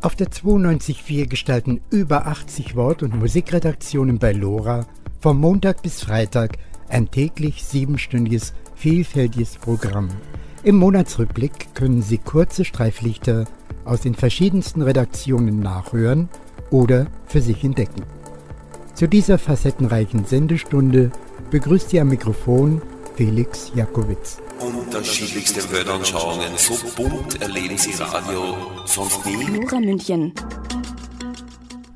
Auf der 92.4 gestalten über 80 Wort- und Musikredaktionen bei LoRa vom Montag bis Freitag ein täglich siebenstündiges, vielfältiges Programm. Im Monatsrückblick können Sie kurze Streiflichter aus den verschiedensten Redaktionen nachhören oder für sich entdecken. Zu dieser facettenreichen Sendestunde begrüßt Sie am Mikrofon Felix Jakowitz. Unterschiedlichste Weltanschauungen, so bunt erleben Sie Radio sonst nie. Nora München.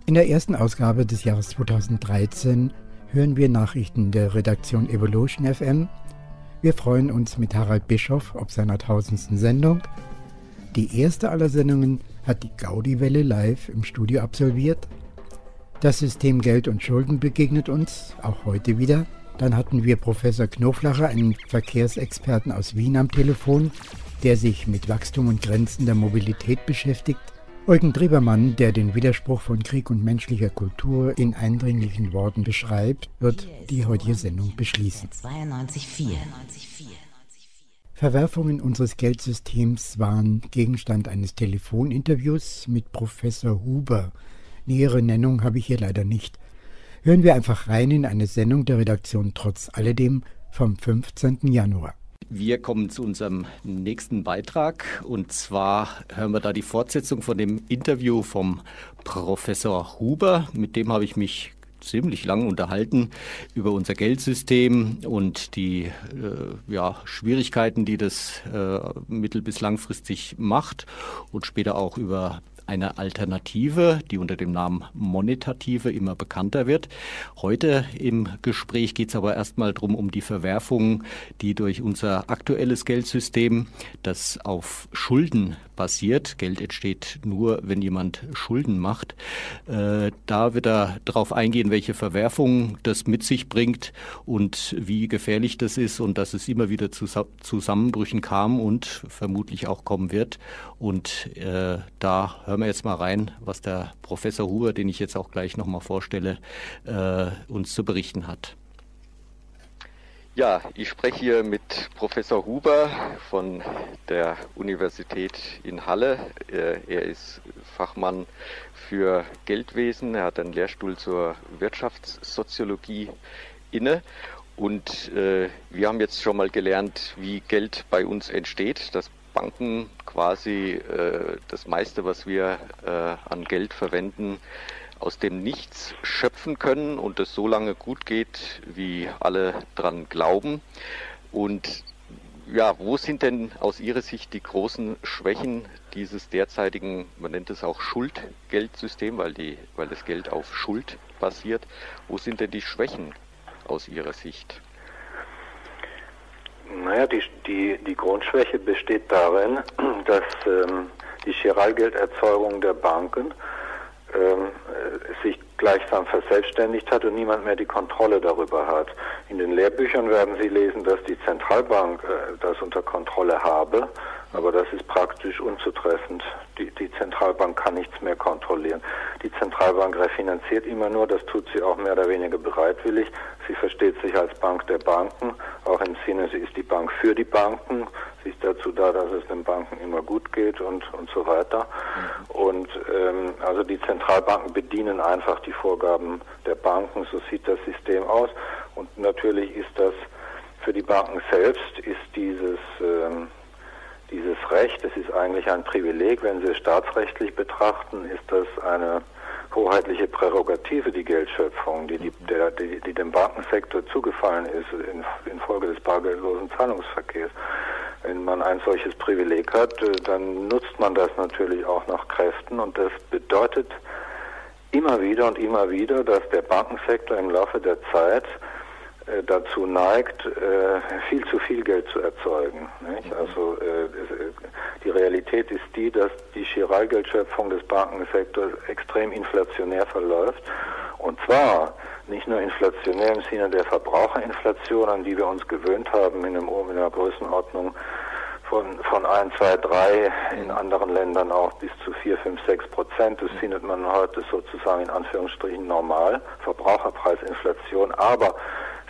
In der ersten Ausgabe des Jahres 2013 hören wir Nachrichten der Redaktion Evolution FM. Wir freuen uns mit Harald Bischoff auf seiner tausendsten Sendung. Die erste aller Sendungen hat die Gaudi-Welle live im Studio absolviert. Das System Geld und Schulden begegnet uns, auch heute wieder. Dann hatten wir Professor Knoflacher, einen Verkehrsexperten aus Wien am Telefon, der sich mit Wachstum und Grenzen der Mobilität beschäftigt. Eugen Drebermann, der den Widerspruch von Krieg und menschlicher Kultur in eindringlichen Worten beschreibt, wird die heutige Sendung beschließen. 92,4. Verwerfungen unseres Geldsystems waren Gegenstand eines Telefoninterviews mit Professor Huber. Nähere Nennung habe ich hier leider nicht. Hören wir einfach rein in eine Sendung der Redaktion Trotz alledem vom 15. Januar. Wir kommen zu unserem nächsten Beitrag und zwar hören wir da die Fortsetzung von dem Interview vom Professor Huber. Mit dem habe ich mich ziemlich lang unterhalten über unser Geldsystem und die äh, ja, Schwierigkeiten, die das äh, mittel- bis langfristig macht und später auch über eine Alternative, die unter dem Namen Monetative immer bekannter wird. Heute im Gespräch geht es aber erstmal darum, um die Verwerfungen, die durch unser aktuelles Geldsystem, das auf Schulden basiert, Geld entsteht nur, wenn jemand Schulden macht, äh, da wird er darauf eingehen, welche Verwerfungen das mit sich bringt und wie gefährlich das ist und dass es immer wieder zu Zusammenbrüchen kam und vermutlich auch kommen wird. Und äh, da hören wir jetzt mal rein, was der Professor Huber, den ich jetzt auch gleich nochmal vorstelle, äh, uns zu berichten hat. Ja, ich spreche hier mit Professor Huber von der Universität in Halle. Er ist Fachmann für Geldwesen. Er hat einen Lehrstuhl zur Wirtschaftssoziologie inne. Und äh, wir haben jetzt schon mal gelernt, wie Geld bei uns entsteht. Das Banken quasi äh, das meiste, was wir äh, an Geld verwenden, aus dem Nichts schöpfen können und es so lange gut geht, wie alle dran glauben. Und ja, wo sind denn aus Ihrer Sicht die großen Schwächen dieses derzeitigen, man nennt es auch Schuldgeldsystems, weil, die, weil das Geld auf Schuld basiert. Wo sind denn die Schwächen aus Ihrer Sicht? Naja, die, die, die Grundschwäche besteht darin, dass ähm, die Chiralgelderzeugung der Banken ähm, sich gleichsam verselbstständigt hat und niemand mehr die Kontrolle darüber hat. In den Lehrbüchern werden Sie lesen, dass die Zentralbank äh, das unter Kontrolle habe, aber das ist praktisch unzutreffend. Die, die Zentralbank kann nichts mehr kontrollieren. Die Zentralbank refinanziert immer nur, das tut sie auch mehr oder weniger bereitwillig. Sie versteht sich als Bank der Banken, auch im Sinne, sie ist die Bank für die Banken. Ist dazu da, dass es den Banken immer gut geht und, und so weiter. Und ähm, also die Zentralbanken bedienen einfach die Vorgaben der Banken, so sieht das System aus. Und natürlich ist das für die Banken selbst ist dieses ähm, dieses Recht, es ist eigentlich ein Privileg, wenn Sie es staatsrechtlich betrachten, ist das eine hoheitliche Prärogative, die Geldschöpfung, die, die, der, die, die dem Bankensektor zugefallen ist in, infolge des bargeldlosen Zahlungsverkehrs. Wenn man ein solches Privileg hat, äh, dann nutzt man das natürlich auch nach Kräften. Und das bedeutet immer wieder und immer wieder, dass der Bankensektor im Laufe der Zeit dazu neigt, äh, viel zu viel Geld zu erzeugen. Nicht? Also äh, die Realität ist die, dass die Chiralgeldschöpfung des Bankensektors extrem inflationär verläuft. Und zwar nicht nur inflationär im Sinne der Verbraucherinflation, an die wir uns gewöhnt haben in, einem, in einer Größenordnung von, von 1, 2, 3, in anderen Ländern auch bis zu 4, 5, 6 Prozent. Das findet man heute sozusagen in Anführungsstrichen normal, Verbraucherpreisinflation. Aber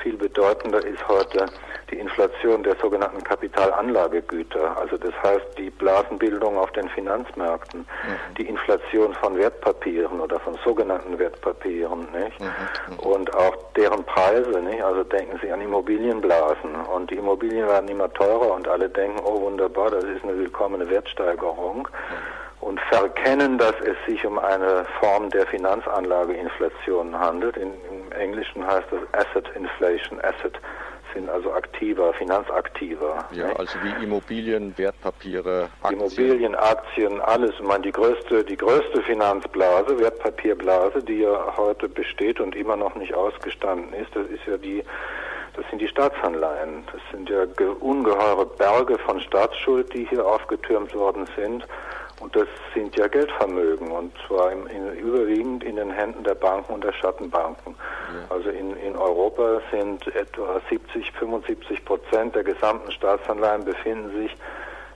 Viel bedeutender ist heute die Inflation der sogenannten Kapitalanlagegüter, also das heißt die Blasenbildung auf den Finanzmärkten, mhm. die Inflation von Wertpapieren oder von sogenannten Wertpapieren, nicht? Mhm. mhm. Und auch deren Preise, nicht? Also denken Sie an Immobilienblasen und die Immobilien werden immer teurer und alle denken, oh wunderbar, das ist eine willkommene Wertsteigerung. Mhm und verkennen, dass es sich um eine Form der Finanzanlageinflation handelt. In, Im Englischen heißt das Asset Inflation. Asset sind also aktiver, Finanzaktiver. Ja, nicht? also wie Immobilien, Wertpapiere, Aktien. Immobilien, Aktien, alles. Ich meine, die größte, die größte Finanzblase, Wertpapierblase, die ja heute besteht und immer noch nicht ausgestanden ist, das ist ja die das sind die Staatsanleihen. Das sind ja ungeheure Berge von Staatsschuld, die hier aufgetürmt worden sind. Und das sind ja Geldvermögen und zwar im, in, überwiegend in den Händen der Banken und der Schattenbanken. Ja. Also in, in Europa sind etwa 70, 75 Prozent der gesamten Staatsanleihen befinden sich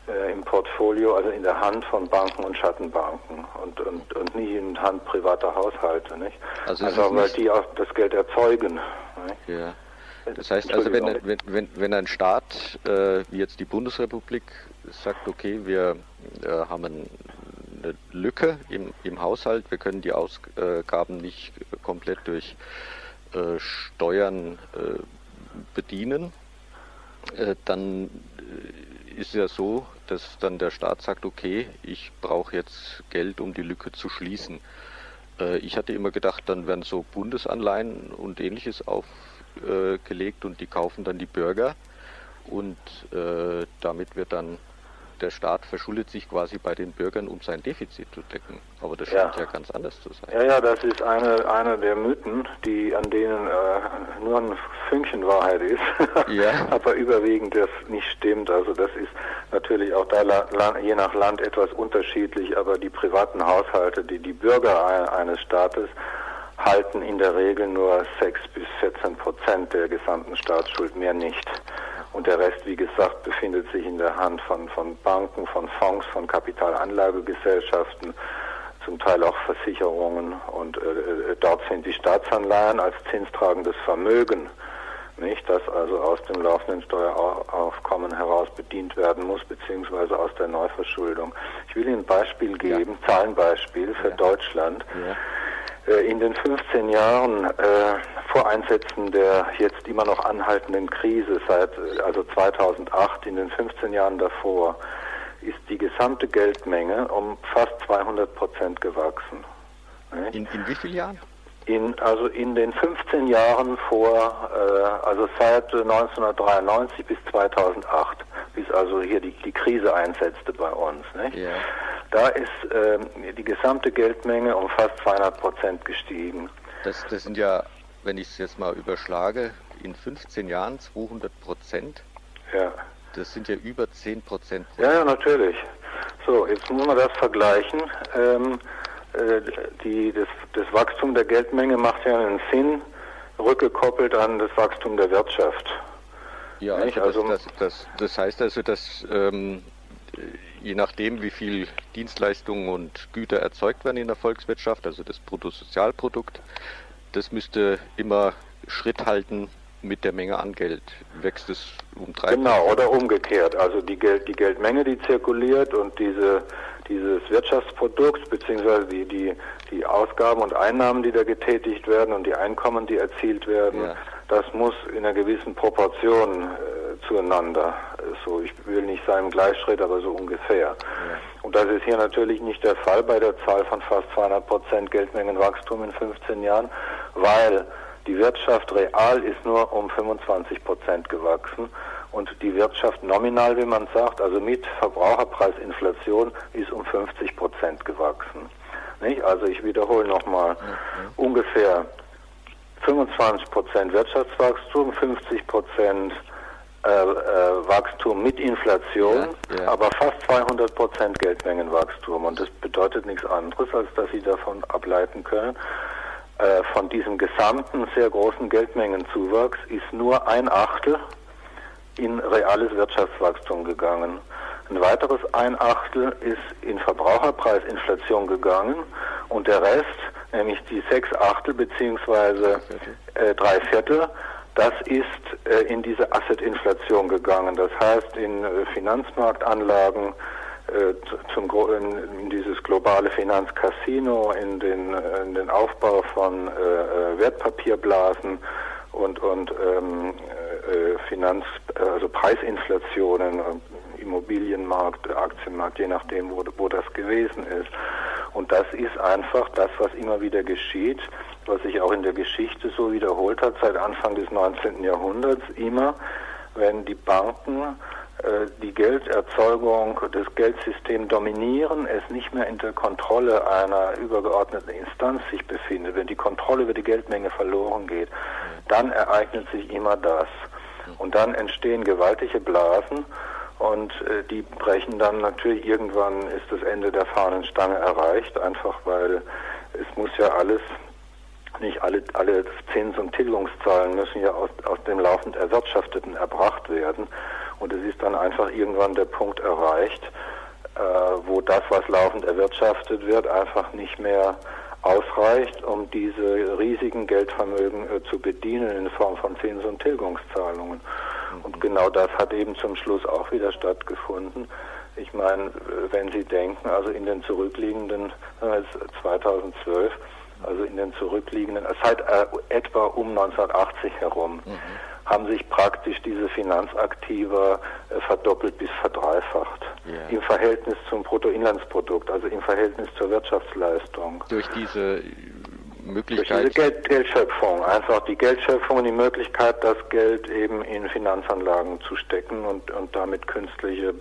äh, im Portfolio, also in der Hand von Banken und Schattenbanken und, und, und nicht in der Hand privater Haushalte. Nicht? Also, also weil die auch das Geld erzeugen. Nicht? Ja. Das heißt also, wenn, wenn, wenn, wenn ein Staat äh, wie jetzt die Bundesrepublik sagt, okay, wir äh, haben eine Lücke im, im Haushalt, wir können die Ausgaben nicht komplett durch äh, Steuern äh, bedienen, äh, dann äh, ist ja so, dass dann der Staat sagt, okay, ich brauche jetzt Geld, um die Lücke zu schließen. Ich hatte immer gedacht, dann werden so Bundesanleihen und ähnliches auf äh, gelegt und die kaufen dann die Bürger und äh, damit wird dann der Staat verschuldet sich quasi bei den Bürgern, um sein Defizit zu decken. Aber das scheint ja, ja ganz anders zu sein. Ja, ja, das ist eine, eine der Mythen, die an denen äh, nur ein Fünkchen Wahrheit ist, ja. aber überwiegend das nicht stimmt. Also das ist natürlich auch da je nach Land etwas unterschiedlich, aber die privaten Haushalte, die die Bürger eines Staates halten in der Regel nur 6 bis 14 Prozent der gesamten Staatsschuld, mehr nicht. Und der Rest, wie gesagt, befindet sich in der Hand von, von Banken, von Fonds, von Kapitalanlagegesellschaften, zum Teil auch Versicherungen. Und äh, äh dort sind die Staatsanleihen als zinstragendes Vermögen, nicht, das also aus dem laufenden Steueraufkommen heraus bedient werden muss, beziehungsweise aus der Neuverschuldung. Ich will Ihnen ein Beispiel geben, ja. Zahlenbeispiel für ja. Deutschland. Ja. Äh, in den 15 Jahren äh, vor Einsätzen der jetzt immer noch anhaltenden Krise seit äh, also 2008, in den 15 Jahren davor, ist die gesamte Geldmenge um fast 200 Prozent gewachsen. In, in wie vielen Jahren? In, also in den 15 Jahren vor, äh, also seit 1993 bis 2008, bis also hier die, die Krise einsetzte bei uns. Nicht? Yeah. Da ist äh, die gesamte Geldmenge um fast 200 Prozent gestiegen. Das, das sind ja, wenn ich es jetzt mal überschlage, in 15 Jahren 200 Prozent. Ja. Das sind ja über 10 Prozent. Ja, ja, natürlich. So, jetzt muss man das vergleichen. Ähm, äh, die, das, das Wachstum der Geldmenge macht ja einen Sinn, rückgekoppelt an das Wachstum der Wirtschaft. Ja, also, also das, das, das, das, heißt also, dass ähm, je nachdem, wie viel Dienstleistungen und Güter erzeugt werden in der Volkswirtschaft, also das Bruttosozialprodukt, das müsste immer Schritt halten mit der Menge an Geld. Wächst es um drei Genau, oder umgekehrt. Also die, Geld, die Geldmenge, die zirkuliert und diese, dieses Wirtschaftsprodukt, beziehungsweise die, die, die Ausgaben und Einnahmen, die da getätigt werden und die Einkommen, die erzielt werden, ja. das muss in einer gewissen Proportion äh, zueinander. So, ich will nicht sagen im Gleichschritt, aber so ungefähr. Ja. Und das ist hier natürlich nicht der Fall bei der Zahl von fast 200 Prozent Geldmengenwachstum in 15 Jahren, weil die Wirtschaft real ist nur um 25 Prozent gewachsen und die Wirtschaft nominal, wie man sagt, also mit Verbraucherpreisinflation, ist um 50 Prozent gewachsen. Nicht? Also ich wiederhole nochmal, mhm. ungefähr 25 Prozent Wirtschaftswachstum, 50 Prozent äh, äh, Wachstum mit Inflation, ja, ja. aber fast 200 Prozent Geldmengenwachstum. Und das bedeutet nichts anderes, als dass Sie davon ableiten können, äh, von diesem gesamten sehr großen Geldmengenzuwachs ist nur ein Achtel in reales Wirtschaftswachstum gegangen. Ein weiteres ein Achtel ist in Verbraucherpreisinflation gegangen und der Rest, nämlich die sechs Achtel beziehungsweise äh, drei Viertel, das ist äh, in diese Asset-Inflation gegangen. Das heißt, in äh, Finanzmarktanlagen äh, zum, in, dieses globale Finanzcasino, in den, in den Aufbau von äh, Wertpapierblasen und, und ähm, äh, Finanz, also Preisinflationen, Immobilienmarkt, Aktienmarkt, je nachdem, wo, wo das gewesen ist. Und das ist einfach das, was immer wieder geschieht, was sich auch in der Geschichte so wiederholt hat seit Anfang des 19. Jahrhunderts. Immer, wenn die Banken äh, die Gelderzeugung, das Geldsystem dominieren, es nicht mehr in der Kontrolle einer übergeordneten Instanz sich befindet, wenn die Kontrolle über die Geldmenge verloren geht, dann ereignet sich immer das. Und dann entstehen gewaltige Blasen und äh, die brechen dann natürlich irgendwann ist das Ende der Fahnenstange erreicht, einfach weil es muss ja alles nicht alle, alle Zins- und Tilgungszahlen müssen ja aus, aus dem laufend Erwirtschafteten erbracht werden. Und es ist dann einfach irgendwann der Punkt erreicht, äh, wo das, was laufend erwirtschaftet wird, einfach nicht mehr ausreicht, um diese riesigen Geldvermögen äh, zu bedienen in Form von Zins- und Tilgungszahlungen. Und genau das hat eben zum Schluss auch wieder stattgefunden. Ich meine, wenn Sie denken, also in den zurückliegenden, 2012, also in den zurückliegenden, seit äh, etwa um 1980 herum, mhm. Haben sich praktisch diese Finanzaktiva äh, verdoppelt bis verdreifacht. Yeah. Im Verhältnis zum Bruttoinlandsprodukt, also im Verhältnis zur Wirtschaftsleistung. Durch diese Möglichkeit. Durch diese Geld, Geldschöpfung, einfach die Geldschöpfung und die Möglichkeit, das Geld eben in Finanzanlagen zu stecken und, und damit künstliche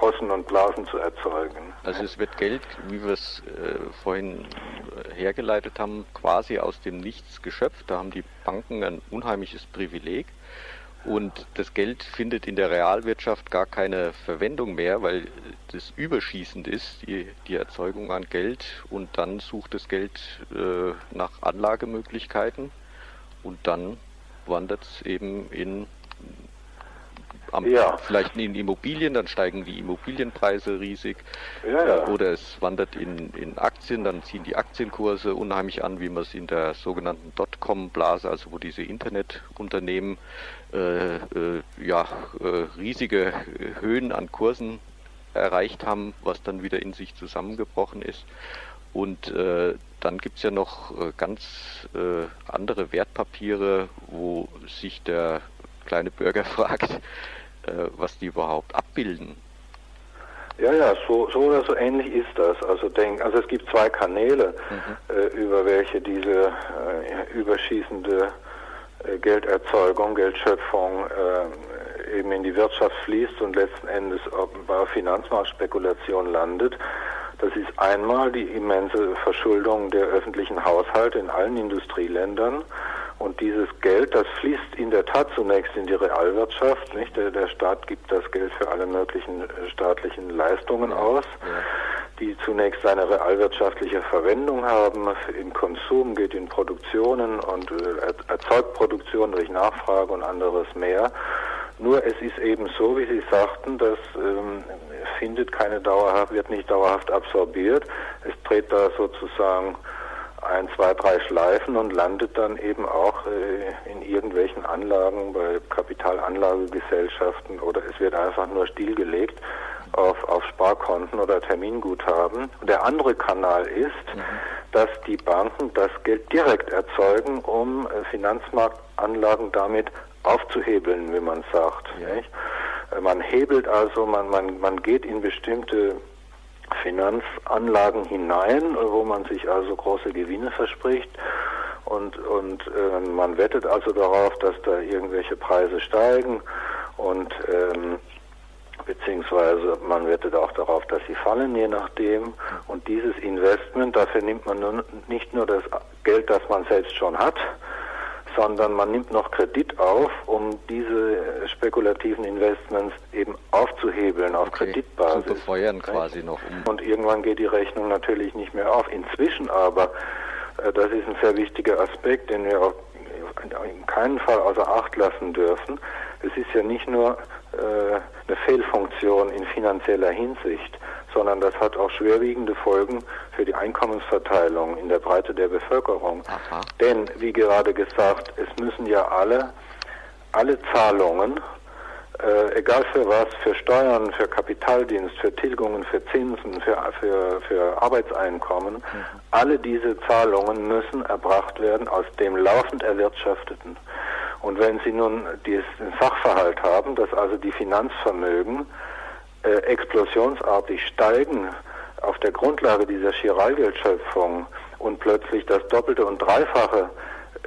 Hossen und Blasen zu erzeugen. Also es wird Geld, wie wir es äh, vorhin äh, hergeleitet haben, quasi aus dem Nichts geschöpft. Da haben die Banken ein unheimliches Privileg. Und das Geld findet in der Realwirtschaft gar keine Verwendung mehr, weil das überschießend ist, die, die Erzeugung an Geld. Und dann sucht das Geld äh, nach Anlagemöglichkeiten und dann wandert es eben in am, ja. vielleicht in Immobilien, dann steigen die Immobilienpreise riesig. Ja, ja. Oder es wandert in, in Aktien, dann ziehen die Aktienkurse unheimlich an, wie man es in der sogenannten Dotcom-Blase, also wo diese Internetunternehmen äh, äh, ja, äh, riesige Höhen an Kursen erreicht haben, was dann wieder in sich zusammengebrochen ist. Und äh, dann gibt es ja noch äh, ganz äh, andere Wertpapiere, wo sich der kleine Bürger fragt, äh, was die überhaupt abbilden. Ja, ja, so, so oder so ähnlich ist das. Also denk, also es gibt zwei Kanäle, mhm. äh, über welche diese äh, überschießende äh, Gelderzeugung, Geldschöpfung äh, eben in die Wirtschaft fließt und letzten Endes bei Finanzmarktspekulation landet. Das ist einmal die immense Verschuldung der öffentlichen Haushalte in allen Industrieländern und dieses Geld, das fließt in der Tat zunächst in die Realwirtschaft. Nicht? Der, der Staat gibt das Geld für alle möglichen äh, staatlichen Leistungen aus, die zunächst eine realwirtschaftliche Verwendung haben. Im Konsum geht in Produktionen und äh, erzeugt Produktion durch Nachfrage und anderes mehr. Nur es ist eben so, wie Sie sagten, das ähm, findet keine dauerhaft, wird nicht dauerhaft absorbiert. Es dreht da sozusagen ein, zwei, drei Schleifen und landet dann eben auch äh, in irgendwelchen Anlagen bei Kapitalanlagegesellschaften oder es wird einfach nur stillgelegt auf, auf Sparkonten oder Terminguthaben. Der andere Kanal ist, mhm. dass die Banken das Geld direkt erzeugen, um äh, Finanzmarktanlagen damit aufzuhebeln, wie man sagt. Ja. Äh, man hebelt also, man, man, man geht in bestimmte Finanzanlagen hinein, wo man sich also große Gewinne verspricht. Und, und äh, man wettet also darauf, dass da irgendwelche Preise steigen und ähm, beziehungsweise man wettet auch darauf, dass sie fallen, je nachdem. Und dieses Investment, dafür nimmt man nun nicht nur das Geld, das man selbst schon hat, sondern man nimmt noch Kredit auf, um diese spekulativen Investments eben aufzuhebeln auf okay. Kreditbasis. Zu befeuern quasi noch. Und irgendwann geht die Rechnung natürlich nicht mehr auf. Inzwischen aber, äh, das ist ein sehr wichtiger Aspekt, den wir auch in keinen Fall außer Acht lassen dürfen. Es ist ja nicht nur äh, eine Fehlfunktion in finanzieller Hinsicht, sondern das hat auch schwerwiegende Folgen für die Einkommensverteilung in der Breite der Bevölkerung. Aha. Denn, wie gerade gesagt, es müssen ja alle alle Zahlungen, äh, egal für was, für Steuern, für Kapitaldienst, für Tilgungen, für Zinsen, für, für, für Arbeitseinkommen, mhm. alle diese Zahlungen müssen erbracht werden aus dem laufend erwirtschafteten. Und wenn Sie nun den Sachverhalt haben, dass also die Finanzvermögen äh, explosionsartig steigen auf der Grundlage dieser Chiralgeldschöpfung und plötzlich das Doppelte und Dreifache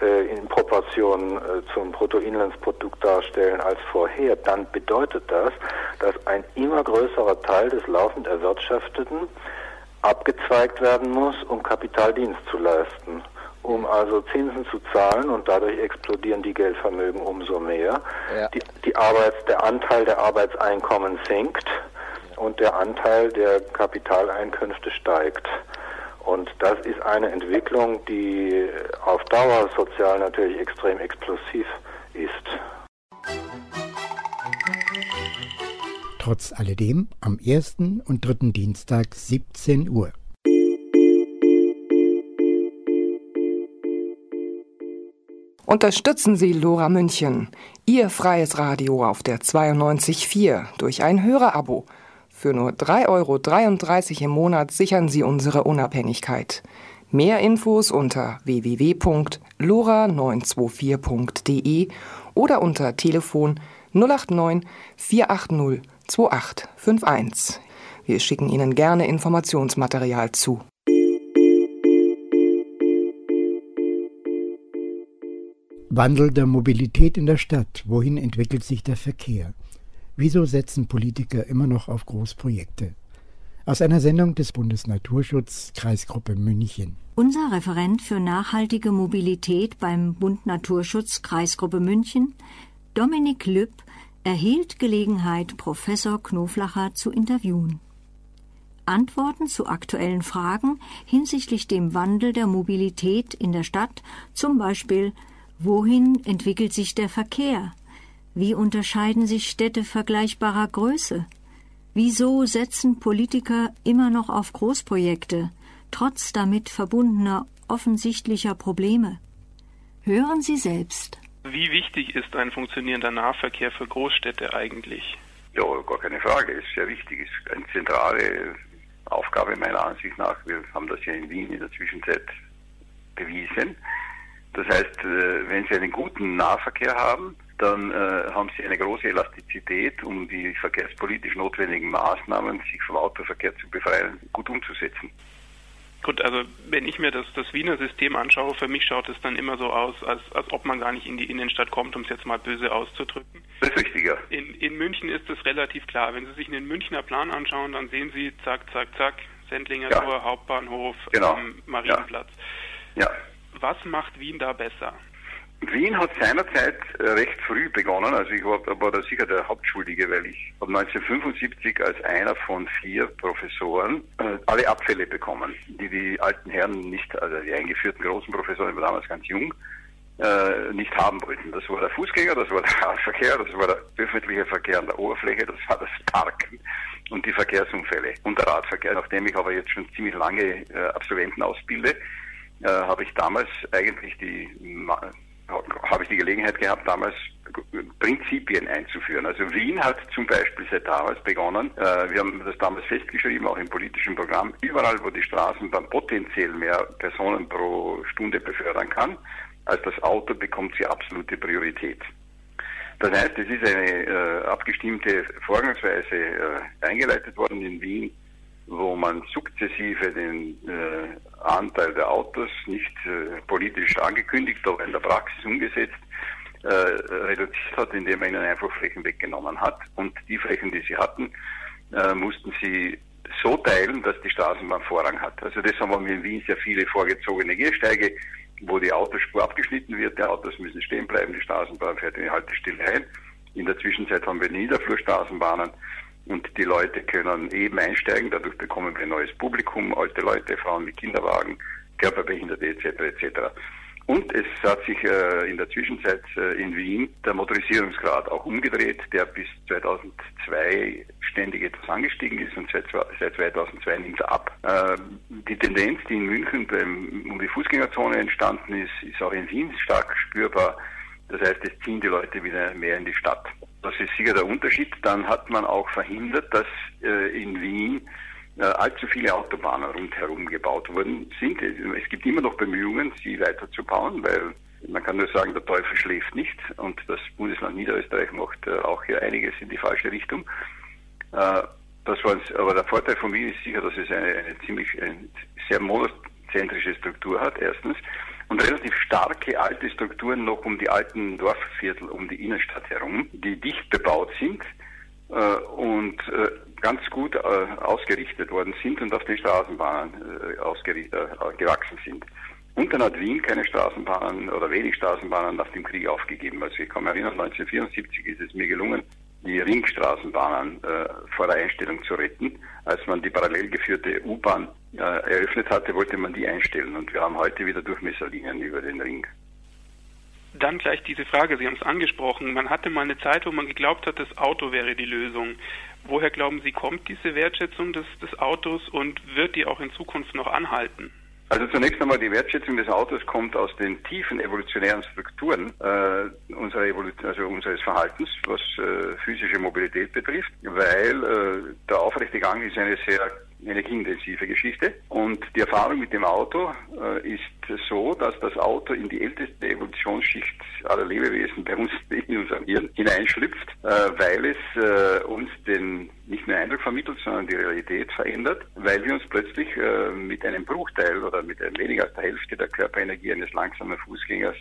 in Proportion äh, zum Bruttoinlandsprodukt darstellen als vorher, dann bedeutet das, dass ein immer größerer Teil des laufend Erwirtschafteten abgezweigt werden muss, um Kapitaldienst zu leisten um also Zinsen zu zahlen und dadurch explodieren die Geldvermögen umso mehr. Ja. Die, die Arbeits-, der Anteil der Arbeitseinkommen sinkt und der Anteil der Kapitaleinkünfte steigt. Und das ist eine Entwicklung, die auf Dauer sozial natürlich extrem explosiv ist. Trotz alledem am ersten und dritten Dienstag 17 Uhr. Unterstützen Sie Lora München, Ihr freies Radio auf der 92.4 durch ein Hörerabo. Für nur 3,33 Euro im Monat sichern Sie unsere Unabhängigkeit. Mehr Infos unter www.lora924.de oder unter Telefon 089 480 2851. Wir schicken Ihnen gerne Informationsmaterial zu. Wandel der Mobilität in der Stadt. Wohin entwickelt sich der Verkehr? Wieso setzen Politiker immer noch auf Großprojekte? Aus einer Sendung des Bundesnaturschutz Kreisgruppe München. Unser Referent für nachhaltige Mobilität beim Bund Naturschutz Kreisgruppe München, Dominik Lüpp, erhielt Gelegenheit, Professor Knoflacher zu interviewen. Antworten zu aktuellen Fragen hinsichtlich dem Wandel der Mobilität in der Stadt, zum Beispiel Wohin entwickelt sich der Verkehr? Wie unterscheiden sich Städte vergleichbarer Größe? Wieso setzen Politiker immer noch auf Großprojekte, trotz damit verbundener offensichtlicher Probleme? Hören Sie selbst. Wie wichtig ist ein funktionierender Nahverkehr für Großstädte eigentlich? Ja, gar keine Frage. Ist sehr wichtig. Ist eine zentrale Aufgabe meiner Ansicht nach. Wir haben das ja in Wien in der Zwischenzeit bewiesen. Das heißt, äh, wenn Sie einen guten Nahverkehr haben, dann äh, haben Sie eine große Elastizität, um die verkehrspolitisch notwendigen Maßnahmen, sich vom Autoverkehr zu befreien, gut umzusetzen. Gut, also wenn ich mir das, das Wiener System anschaue, für mich schaut es dann immer so aus, als, als ob man gar nicht in die Innenstadt kommt, um es jetzt mal böse auszudrücken. Das ist richtig, ja. In, in München ist es relativ klar. Wenn Sie sich einen Münchner Plan anschauen, dann sehen Sie zack, zack, zack, Sendlinger ja. Tor, Hauptbahnhof, genau. ähm, Marienplatz. Ja. ja. Was macht Wien da besser? Wien hat seinerzeit äh, recht früh begonnen, also ich war, war da sicher der Hauptschuldige, weil ich habe 1975 als einer von vier Professoren äh, alle Abfälle bekommen, die die alten Herren nicht, also die eingeführten großen Professoren, ich war damals ganz jung, äh, nicht haben wollten. Das war der Fußgänger, das war der Radverkehr, das war der öffentliche Verkehr an der Oberfläche, das war das Parken und die Verkehrsunfälle und der Radverkehr. Nachdem ich aber jetzt schon ziemlich lange äh, Absolventen ausbilde, äh, habe ich damals eigentlich die habe ich die Gelegenheit gehabt, damals Prinzipien einzuführen. Also Wien hat zum Beispiel seit damals begonnen, äh, wir haben das damals festgeschrieben, auch im politischen Programm, überall, wo die Straßenbahn potenziell mehr Personen pro Stunde befördern kann, als das Auto bekommt sie absolute Priorität. Das heißt, es ist eine äh, abgestimmte Vorgangsweise äh, eingeleitet worden in Wien, wo man sukzessive den äh, Anteil der Autos nicht äh, politisch angekündigt, aber in der Praxis umgesetzt, äh, reduziert hat, indem man ihnen einfach Flächen weggenommen hat. Und die Flächen, die sie hatten, äh, mussten sie so teilen, dass die Straßenbahn Vorrang hat. Also das haben wir in Wien sehr viele vorgezogene Gehsteige, wo die Autospur abgeschnitten wird, die Autos müssen stehen bleiben, die Straßenbahn fährt in die Haltestelle ein. In der Zwischenzeit haben wir Niederflurstraßenbahnen und die Leute können eben einsteigen. Dadurch bekommen wir ein neues Publikum, alte Leute, Frauen mit Kinderwagen, Körperbehinderte etc. etc. Und es hat sich äh, in der Zwischenzeit äh, in Wien der Motorisierungsgrad auch umgedreht, der bis 2002 ständig etwas angestiegen ist und seit, seit 2002 nimmt er ab. Äh, die Tendenz, die in München beim, um die Fußgängerzone entstanden ist, ist auch in Wien stark spürbar. Das heißt, es ziehen die Leute wieder mehr in die Stadt. Das ist sicher der Unterschied. Dann hat man auch verhindert, dass äh, in Wien äh, allzu viele Autobahnen rundherum gebaut worden sind. Es gibt immer noch Bemühungen, sie weiterzubauen, weil man kann nur sagen, der Teufel schläft nicht und das Bundesland Niederösterreich macht äh, auch hier einiges in die falsche Richtung. Äh, das war, aber der Vorteil von Wien ist sicher, dass es eine, eine ziemlich eine sehr monozentrische Struktur hat, erstens, und relativ starke alte Strukturen noch um die alten Dorfviertel, um die Innenstadt herum, die dicht bebaut sind äh, und äh, ganz gut äh, ausgerichtet worden sind und auf den Straßenbahnen äh, äh, gewachsen sind. Und dann hat Wien keine Straßenbahnen oder wenig Straßenbahnen nach dem Krieg aufgegeben. Also ich kann mich erinnern, 1974 ist es mir gelungen, die Ringstraßenbahnen äh, vor der Einstellung zu retten. Als man die parallel geführte U-Bahn äh, eröffnet hatte, wollte man die einstellen. Und wir haben heute wieder Durchmesserlinien über den Ring. Dann gleich diese Frage, Sie haben es angesprochen. Man hatte mal eine Zeit, wo man geglaubt hat, das Auto wäre die Lösung. Woher glauben Sie, kommt diese Wertschätzung des, des Autos und wird die auch in Zukunft noch anhalten? Also zunächst einmal die Wertschätzung des Autos kommt aus den tiefen evolutionären Strukturen äh, unserer Evolution, also unseres Verhaltens, was äh, physische Mobilität betrifft, weil äh, der aufrechte Gang ist eine sehr energieintensive Geschichte. Und die Erfahrung mit dem Auto äh, ist so, dass das Auto in die älteste Evolutionsschicht aller Lebewesen bei uns in unserem Hirn hineinschlüpft, äh, weil es äh, uns den nicht nur Eindruck vermittelt, sondern die Realität verändert, weil wir uns plötzlich äh, mit einem Bruchteil oder mit weniger als der Hälfte der Körperenergie eines langsamen Fußgängers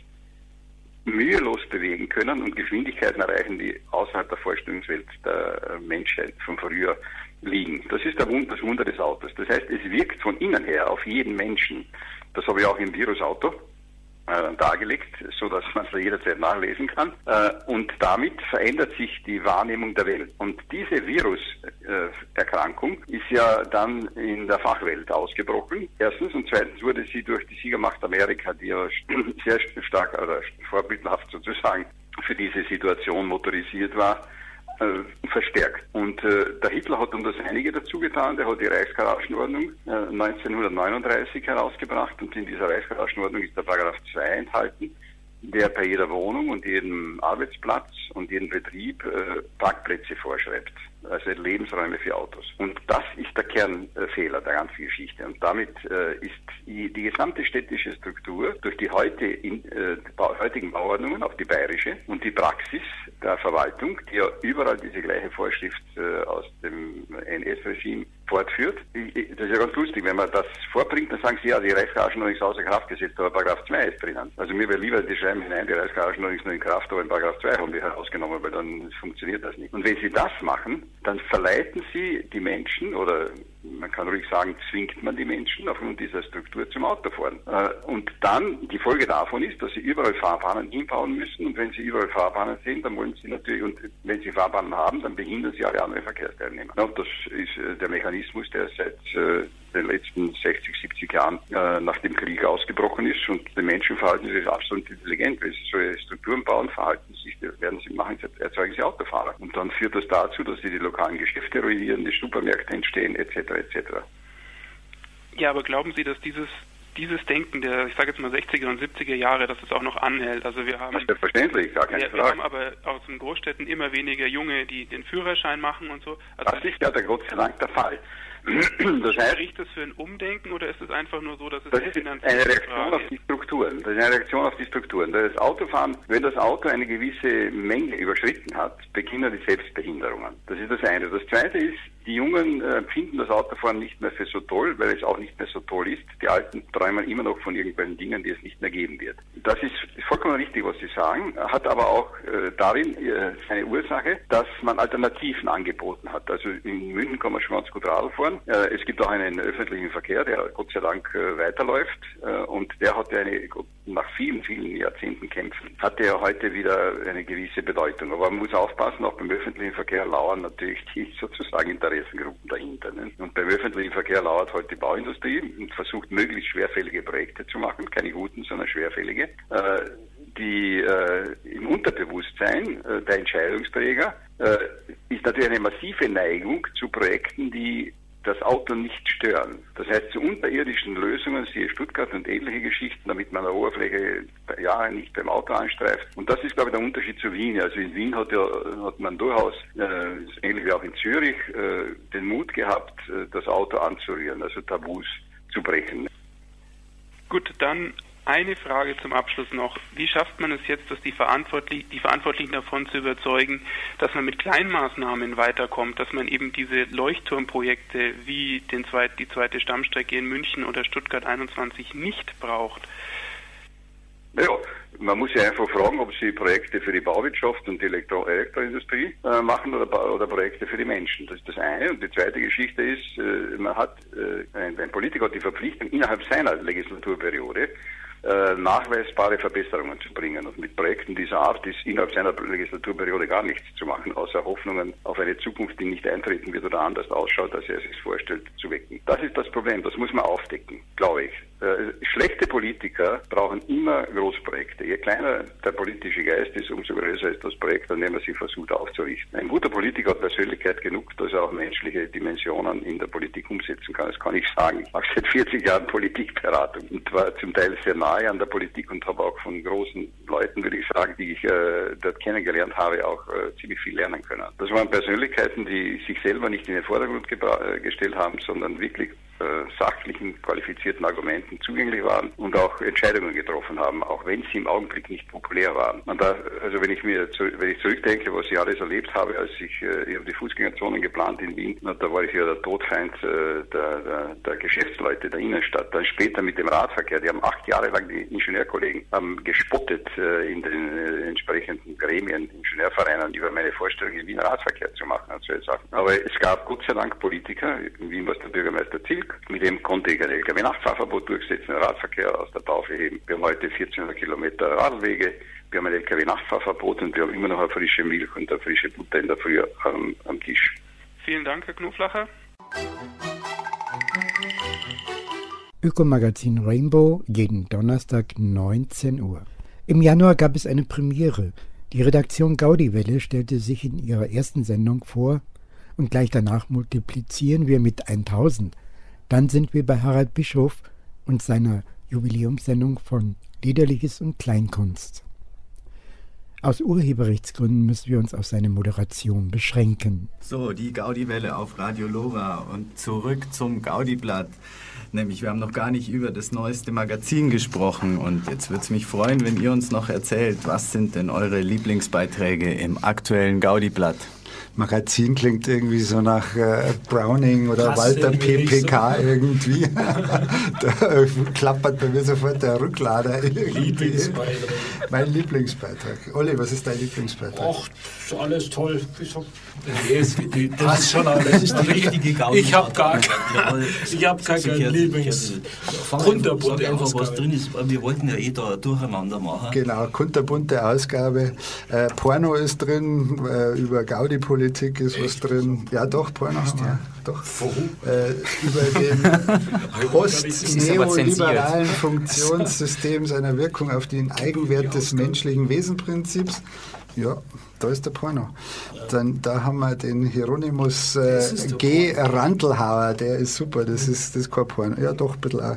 mühelos bewegen können und Geschwindigkeiten erreichen, die außerhalb der Vorstellungswelt der Menschheit von früher liegen. Das ist das Wunder des Autos. Das heißt, es wirkt von innen her auf jeden Menschen. Das habe ich auch im Virusauto äh, dargelegt, so dass man es jederzeit nachlesen kann. Äh, und damit verändert sich die Wahrnehmung der Welt. Und diese Viruserkrankung äh, ist ja dann in der Fachwelt ausgebrochen. Erstens und zweitens wurde sie durch die Siegermacht Amerika, die ja sehr stark oder vorbildhaft sozusagen für diese Situation motorisiert war, äh, verstärkt. Und äh, der Hitler hat um das einige dazu getan. Der hat die Reichsgaragenordnung äh, 1939 herausgebracht und in dieser Reichsgaragenordnung ist der Paragraph 2 enthalten, der bei jeder Wohnung und jedem Arbeitsplatz und jedem Betrieb äh, Parkplätze vorschreibt, also Lebensräume für Autos. Und das ist der Kernfehler der ganzen Geschichte. Und damit äh, ist die, die, gesamte städtische Struktur durch die heute in, äh, heutigen Bauordnungen, auch die bayerische, und die Praxis der Verwaltung, die ja überall diese gleiche Vorschrift äh, aus dem NS-Regime fortführt. Das ist ja ganz lustig, wenn man das vorbringt, dann sagen sie, ja, die Reichsgaragenordnung ist außer Kraft gesetzt, aber Paragraph 2 ist drinnen. Also mir wäre lieber, die schreiben hinein, die Reichsgaragenordnung ist nur in Kraft, aber in Paragraph 2 haben wir herausgenommen, weil dann funktioniert das nicht. Und wenn sie das machen, dann verleiten sie die Menschen oder man kann ruhig sagen, zwingt man die Menschen aufgrund dieser Struktur zum Autofahren. Äh, und dann, die Folge davon ist, dass sie überall Fahrbahnen hinbauen müssen und wenn sie überall Fahrbahnen sehen, dann wollen sie natürlich, und wenn sie Fahrbahnen haben, dann behindern sie alle anderen Verkehrsteilnehmer. Und das ist äh, der Mechanismus, der seit äh, den letzten 60, 70 Jahren nach dem Krieg ausgebrochen ist und die Menschen verhalten sich absolut intelligent. Wenn sie solche Strukturen bauen, verhalten sich, werden sie machen, erzeugen sie Autofahrer. Und dann führt das dazu, dass sie die lokalen Geschäfte ruinieren, die Supermärkte entstehen, etc etc. Ja, aber glauben Sie, dass dieses dieses Denken der, ich sage jetzt mal 60er und 70er Jahre, dass es auch noch anhält. Also wir haben selbstverständlich, gar keine wir, Frage. Wir haben aber aus den Großstädten immer weniger Junge, die den Führerschein machen und so. Also das ist ja der Gott sei Dank der Fall. Das heißt, Spricht das für ein Umdenken oder ist es einfach nur so, dass es das ist eine Reaktion auf die Strukturen. Das ist eine Reaktion auf die Strukturen. Das Autofahren, wenn das Auto eine gewisse Menge überschritten hat, beginnen die Selbstbehinderungen. Das ist das eine. Das zweite ist, die Jungen äh, finden das Autofahren nicht mehr für so toll, weil es auch nicht mehr so toll ist. Die Alten träumen immer noch von irgendwelchen Dingen, die es nicht mehr geben wird. Das ist vollkommen richtig, was Sie sagen, hat aber auch äh, darin äh, seine Ursache, dass man Alternativen angeboten hat. Also in München kann man schon ganz gut Radl fahren. Äh, es gibt auch einen öffentlichen Verkehr, der Gott sei Dank äh, weiterläuft äh, und der hat eine, nach vielen, vielen Jahrzehnten Kämpfen, hat er heute wieder eine gewisse Bedeutung. Aber man muss aufpassen, auch beim öffentlichen Verkehr lauern natürlich die sozusagen Interessen Interessengruppen dahinter. Ne? Und beim öffentlichen Verkehr lauert heute die Bauindustrie und versucht möglichst schwerfällige Projekte zu machen, keine guten, sondern schwerfällige. Äh, die äh, im Unterbewusstsein äh, der Entscheidungsträger äh, ist natürlich eine massive Neigung zu Projekten, die das Auto nicht stören. Das heißt, zu unterirdischen Lösungen, siehe Stuttgart und ähnliche Geschichten, damit man eine Oberfläche ja nicht beim Auto anstreift. Und das ist, glaube ich, der Unterschied zu Wien. Also in Wien hat, ja, hat man durchaus, äh, ähnlich wie auch in Zürich, äh, den Mut gehabt, äh, das Auto anzurühren, also Tabus zu brechen. Gut, dann eine Frage zum Abschluss noch. Wie schafft man es jetzt, dass die, Verantwortlich die Verantwortlichen davon zu überzeugen, dass man mit Kleinmaßnahmen weiterkommt, dass man eben diese Leuchtturmprojekte wie den zweit, die zweite Stammstrecke in München oder Stuttgart 21 nicht braucht? Ja, man muss ja einfach fragen, ob sie Projekte für die Bauwirtschaft und die Elektro Elektroindustrie äh, machen oder, oder, Projekte für die Menschen. Das ist das eine. Und die zweite Geschichte ist, äh, man hat, äh, ein, ein Politiker hat die Verpflichtung innerhalb seiner Legislaturperiode äh, nachweisbare Verbesserungen zu bringen. Und mit Projekten dieser Art ist innerhalb seiner Legislaturperiode gar nichts zu machen, außer Hoffnungen auf eine Zukunft, die nicht eintreten wird oder anders ausschaut, als er sich vorstellt, zu wecken. Das ist das Problem, das muss man aufdecken, glaube ich. Äh, schlechte Politiker brauchen immer Großprojekte. Je kleiner der politische Geist ist, umso größer ist das Projekt, an dem er sich versucht aufzurichten. Ein guter Politiker hat Persönlichkeit genug, dass er auch menschliche Dimensionen in der Politik umsetzen kann. Das kann ich sagen. Ich mache seit 40 Jahren Politikberatung und war zum Teil sehr nahe an der Politik und habe auch von großen Leuten, würde ich sagen, die ich äh, dort kennengelernt habe, auch äh, ziemlich viel lernen können. Das waren Persönlichkeiten, die sich selber nicht in den Vordergrund äh, gestellt haben, sondern wirklich sachlichen, qualifizierten Argumenten zugänglich waren und auch Entscheidungen getroffen haben, auch wenn sie im Augenblick nicht populär waren. Da, also wenn ich mir, wenn ich zurückdenke, was ich alles erlebt habe, als ich, äh, ich habe die Fußgängerzonen geplant in Wien, da war ich ja der Todfeind äh, der, der, der Geschäftsleute der Innenstadt. Dann später mit dem Radverkehr, die haben acht Jahre lang die Ingenieurkollegen haben gespottet in den entsprechenden Gremien, Ingenieurvereinen über meine Vorstellung, in Wien Radverkehr zu machen und solche Sachen. Aber es gab Gott sei Dank Politiker, in Wien war es der Bürgermeister Ziel, mit dem konnte ich ein Lkw-Nachtfahrverbot durchsetzen, den Radverkehr aus der Taufe heben. Wir haben heute 1400 Kilometer Radwege. Wir haben ein Lkw-Nachtfahrverbot und wir haben immer noch eine frische Milch und eine frische Butter in der Früh am, am Tisch. Vielen Dank, Herr Knoflacher. Ökomagazin Rainbow jeden Donnerstag 19 Uhr. Im Januar gab es eine Premiere. Die Redaktion Gaudi-Welle stellte sich in ihrer ersten Sendung vor und gleich danach multiplizieren wir mit 1000. Dann sind wir bei Harald Bischof und seiner Jubiläumssendung von Liederliches und Kleinkunst. Aus Urheberrechtsgründen müssen wir uns auf seine Moderation beschränken. So, die Gaudi-Welle auf Radio Lora und zurück zum Gaudi-Blatt. Nämlich, wir haben noch gar nicht über das neueste Magazin gesprochen und jetzt würde es mich freuen, wenn ihr uns noch erzählt, was sind denn eure Lieblingsbeiträge im aktuellen Gaudi-Blatt? Magazin klingt irgendwie so nach äh, Browning oder Krass, Walter PPK so. irgendwie. da klappert bei mir sofort der Rücklader. Lieblingsbeitrag. Mein Lieblingsbeitrag. Olli, was ist dein Lieblingsbeitrag? Ach, ist alles toll. Das passt schon alles. Das ist der richtige Gaudi. Ich habe gar, ich hab gar keinen Lieblings. Kunterbunte einfach, was drin ist. Wir wollten ja eh da durcheinander machen. Genau, kunterbunte Ausgabe. Äh, Porno ist drin, äh, über Gaudi-Politik Politik ist was drin. Ja, doch, Porno haben wir. Doch. Äh, über den post-neoliberalen Funktionssystem seiner Wirkung auf den Eigenwert des menschlichen Wesenprinzips. Ja, da ist der Porno. Dann, da haben wir den Hieronymus äh, G. Randelhauer, der ist super, das ist, das ist kein Porno. Ja, doch, ein bisschen auch.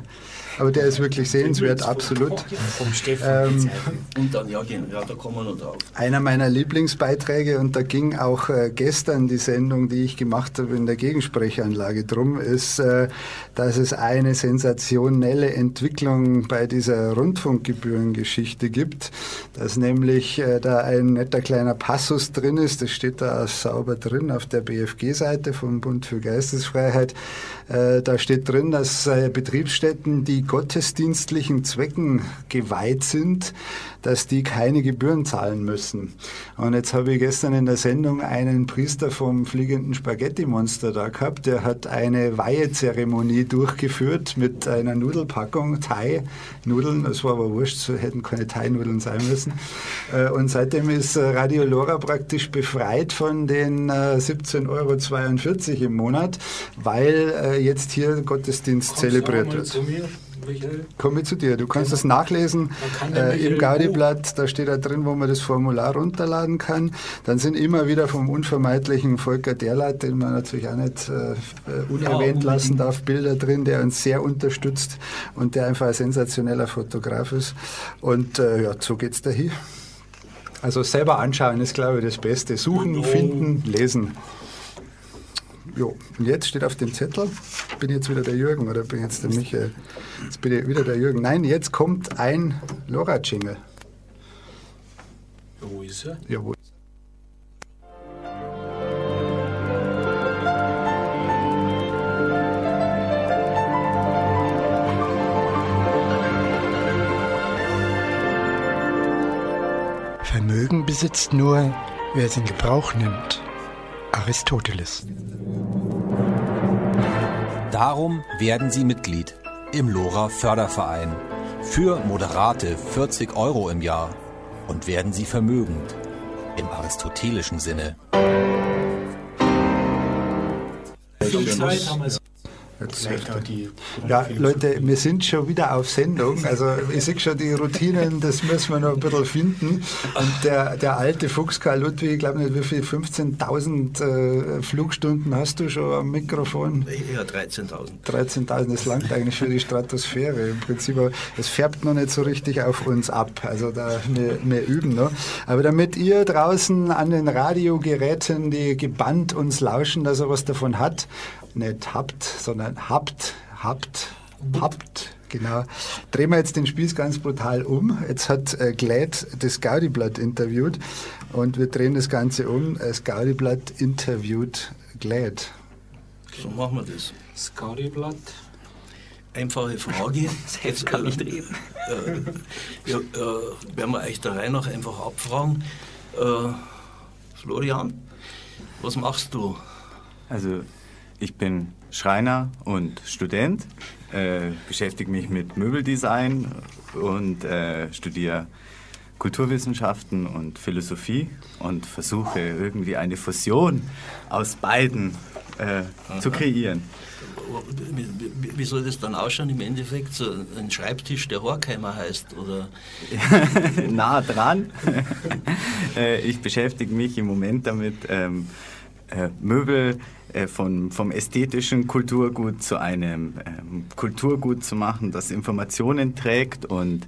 Aber der ist wirklich sehenswert, absolut. Vom Stefan. Ähm, und dann, ja, ja, da kommen wir noch drauf. Einer meiner Lieblingsbeiträge, und da ging auch äh, gestern die Sendung, die ich gemacht habe in der Gegensprechanlage drum, ist, äh, dass es eine sensationelle Entwicklung bei dieser Rundfunkgebührengeschichte gibt, dass nämlich äh, da ein netter kleiner Passus drin ist, das steht da sauber drin auf der BFG-Seite vom Bund für Geistesfreiheit. Äh, da steht drin, dass äh, Betriebsstätten, die gottesdienstlichen Zwecken geweiht sind, dass die keine Gebühren zahlen müssen. Und jetzt habe ich gestern in der Sendung einen Priester vom fliegenden Spaghetti-Monster da gehabt, der hat eine Weihezeremonie durchgeführt mit einer Nudelpackung, Thai-Nudeln, das war aber wurscht, so hätten keine Thai-Nudeln sein müssen. Äh, und seitdem ist Radio Lora praktisch befreit von den 17,42 Euro im Monat, weil jetzt hier Gottesdienst zelebriert wird. Michael? Komme zu dir. Du kannst es nachlesen äh, im Gaudi-Blatt. Da steht da drin, wo man das Formular runterladen kann. Dann sind immer wieder vom unvermeidlichen Volker Derleit, den man natürlich auch nicht äh, unerwähnt ja, lassen darf, Bilder drin, der uns sehr unterstützt und der einfach ein sensationeller Fotograf ist. Und äh, ja, so geht es dahin. Also selber anschauen ist, glaube ich, das Beste. Suchen, finden, lesen. Jo, und jetzt steht auf dem Zettel, bin jetzt wieder der Jürgen oder bin jetzt der Michael? Jetzt bin ich wieder der Jürgen. Nein, jetzt kommt ein Lora-Jingle. Wo ist er? Ja, wo Vermögen besitzt nur, wer es in Gebrauch nimmt. Aristoteles. Darum werden Sie Mitglied im Lora Förderverein? Für moderate 40 Euro im Jahr. Und werden Sie vermögend? Im aristotelischen Sinne. Viel Zeit haben wir Jetzt, ja, Leute, wir sind schon wieder auf Sendung. Also ich sehe schon die Routinen, das müssen wir noch ein bisschen finden. Und der, der alte Fuchs Karl Ludwig, ich glaube nicht, wie viel, 15.000 äh, Flugstunden hast du schon am Mikrofon? Ja, 13.000. 13.000, das langt eigentlich für die Stratosphäre. Im Prinzip, es färbt noch nicht so richtig auf uns ab. Also da, wir, wir üben noch. Aber damit ihr draußen an den Radiogeräten, die gebannt uns lauschen, dass er was davon hat, nicht habt, sondern habt, habt, habt. Genau. Drehen wir jetzt den Spieß ganz brutal um. Jetzt hat äh, Glad das Gaudi-Blatt interviewt und wir drehen das Ganze um. Das Gaudi-Blatt interviewt Glad. So machen wir das. Das Gaudi-Blatt. Einfache Frage. Selbst kann nicht reden. Äh, ja, äh, werden wir euch der Reihe nach einfach abfragen. Äh, Florian, was machst du? Also ich bin Schreiner und Student, äh, beschäftige mich mit Möbeldesign und äh, studiere Kulturwissenschaften und Philosophie und versuche irgendwie eine Fusion aus beiden äh, zu kreieren. Wie soll das dann ausschauen im Endeffekt? So ein Schreibtisch, der Horkheimer heißt? Oder? nah dran. Äh, ich beschäftige mich im Moment damit, ähm, äh, Möbel äh, von, vom ästhetischen Kulturgut zu einem ähm, Kulturgut zu machen, das Informationen trägt und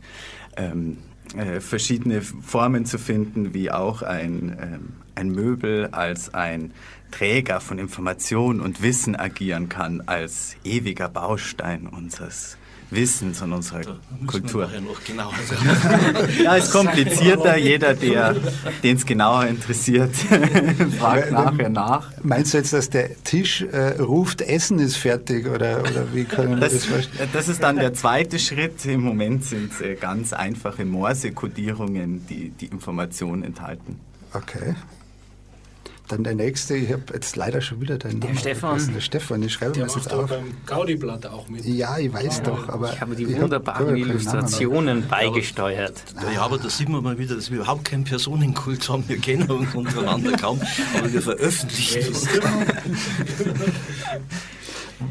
ähm, äh, verschiedene Formen zu finden, wie auch ein, ähm, ein Möbel als ein Träger von Information und Wissen agieren kann, als ewiger Baustein unseres Wissens und unserer Kultur. Ja, noch genauer ja, ist komplizierter. Jeder, den es genauer interessiert, fragt nachher nach. Meinst du jetzt, dass der Tisch äh, ruft, Essen ist fertig oder, oder wie können wir das, das verstehen? Das ist dann der zweite Schritt. Im Moment sind es äh, ganz einfache Morse-Kodierungen, die die Informationen enthalten. Okay. Dann der nächste, ich habe jetzt leider schon wieder deinen der Namen Stefan. Der Stefan, ich schreibe der mir das jetzt auf. beim Gaudi-Blatt auch mit. Ja, ich weiß ja, doch, aber... Ich habe die wunderbaren ich Illustrationen beigesteuert. Ja, aber da sieht man mal wieder, dass wir überhaupt keinen Personenkult haben. Wir kennen uns untereinander kaum, aber wir veröffentlichen das.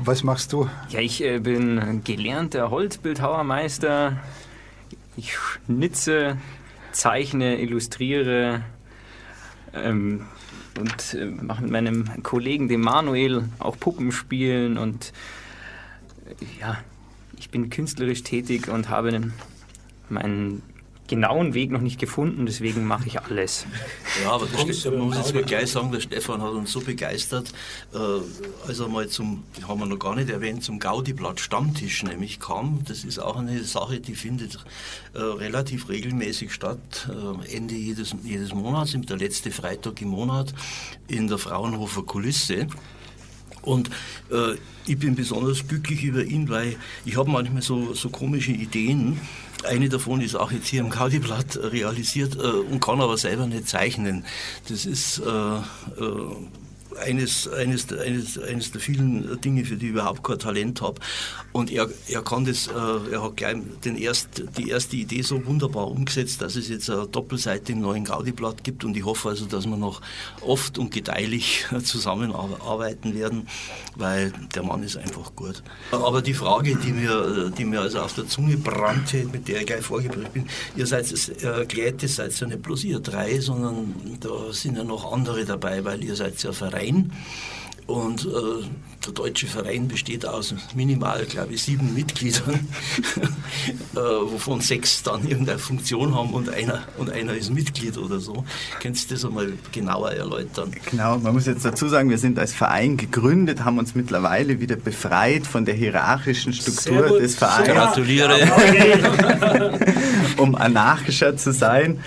Was machst du? Ja, ich äh, bin gelernter Holzbildhauermeister. Ich schnitze, zeichne, illustriere, ähm, und äh, mache mit meinem Kollegen, dem Manuel, auch Puppen spielen und äh, ja, ich bin künstlerisch tätig und habe meinen genauen Weg noch nicht gefunden, deswegen mache ich alles. Ja, aber das, man muss jetzt mal gleich sagen, der Stefan hat uns so begeistert, äh, als er mal zum, haben wir noch gar nicht erwähnt, zum Gaudi-Blatt Stammtisch nämlich kam. Das ist auch eine Sache, die findet äh, relativ regelmäßig statt, äh, Ende jedes, jedes Monats, der letzte Freitag im Monat in der Fraunhofer Kulisse. Und äh, ich bin besonders glücklich über ihn, weil ich habe manchmal so, so komische Ideen eine davon ist auch jetzt hier im Gaudi-Blatt realisiert äh, und kann aber selber nicht zeichnen. Das ist äh, äh, eines, eines, eines, eines der vielen Dinge, für die ich überhaupt kein Talent habe. Und er, er kann das, äh, er hat gleich den erst, die erste Idee so wunderbar umgesetzt, dass es jetzt eine Doppelseite im neuen Gaudi-Blatt gibt und ich hoffe also, dass wir noch oft und gedeihlich zusammenarbeiten werden, weil der Mann ist einfach gut. Aber die Frage, die mir, die mir also auf der Zunge brannte, mit der ich gleich vorgebracht bin, ihr seid äh, Glätte, seid ja nicht bloß ihr drei, sondern da sind ja noch andere dabei, weil ihr seid ja Verein. Und äh, der deutsche Verein besteht aus minimal, glaube ich, sieben Mitgliedern, äh, wovon sechs dann irgendeine Funktion haben und einer, und einer ist Mitglied oder so. Könntest du das einmal genauer erläutern? Genau, man muss jetzt dazu sagen, wir sind als Verein gegründet, haben uns mittlerweile wieder befreit von der hierarchischen Struktur des Vereins. Gratuliere. um anarchischer zu sein.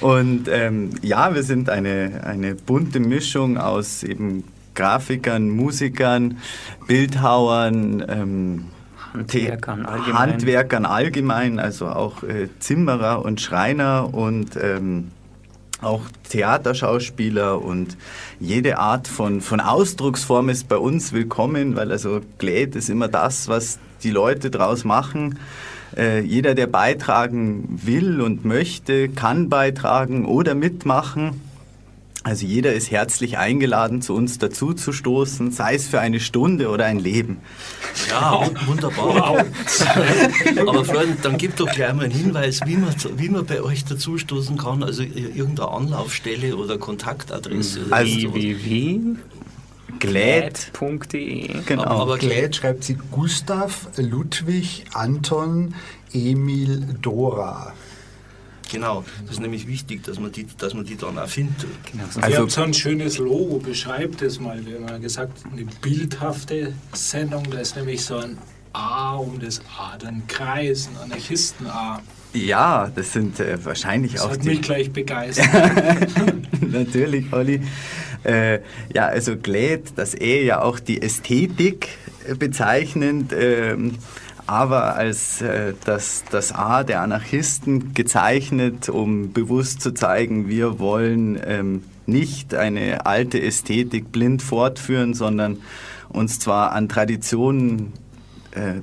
Und ähm, ja, wir sind eine, eine bunte Mischung aus eben Grafikern, Musikern, Bildhauern, ähm, Handwerkern allgemein. Handwerkern allgemein, also auch äh, Zimmerer und Schreiner und ähm, auch Theaterschauspieler und jede Art von, von Ausdrucksform ist bei uns willkommen, weil also Glät ist immer das, was die Leute draus machen. Äh, jeder, der beitragen will und möchte, kann beitragen oder mitmachen. Also jeder ist herzlich eingeladen, zu uns dazu zu stoßen, sei es für eine Stunde oder ein Leben. Ja, wunderbar. Wow. Aber Freunde, dann gib doch gleich mal einen Hinweis, wie man, wie man bei euch dazu stoßen kann. Also irgendeine Anlaufstelle oder Kontaktadresse. Also, www. Glät.de. Genau. Aber, aber Glät schreibt sie Gustav, Ludwig, Anton, Emil, Dora. Genau, das ist nämlich wichtig, dass man die, dass man die dann auch findet. Genau. Also, Ihr habt so ein schönes Logo, beschreibt es mal. Wir haben ja gesagt, eine bildhafte Sendung, da ist nämlich so ein A um das A, dann Kreis, ein Anarchisten-A. Ja, das sind äh, wahrscheinlich das auch hat die... mich gleich begeistert. Natürlich, Olli. Äh, ja, also Glät, das E ja auch die Ästhetik äh, bezeichnend. Ähm, aber als äh, das, das A der Anarchisten gezeichnet, um bewusst zu zeigen, wir wollen ähm, nicht eine alte Ästhetik blind fortführen, sondern uns zwar an Traditionen äh,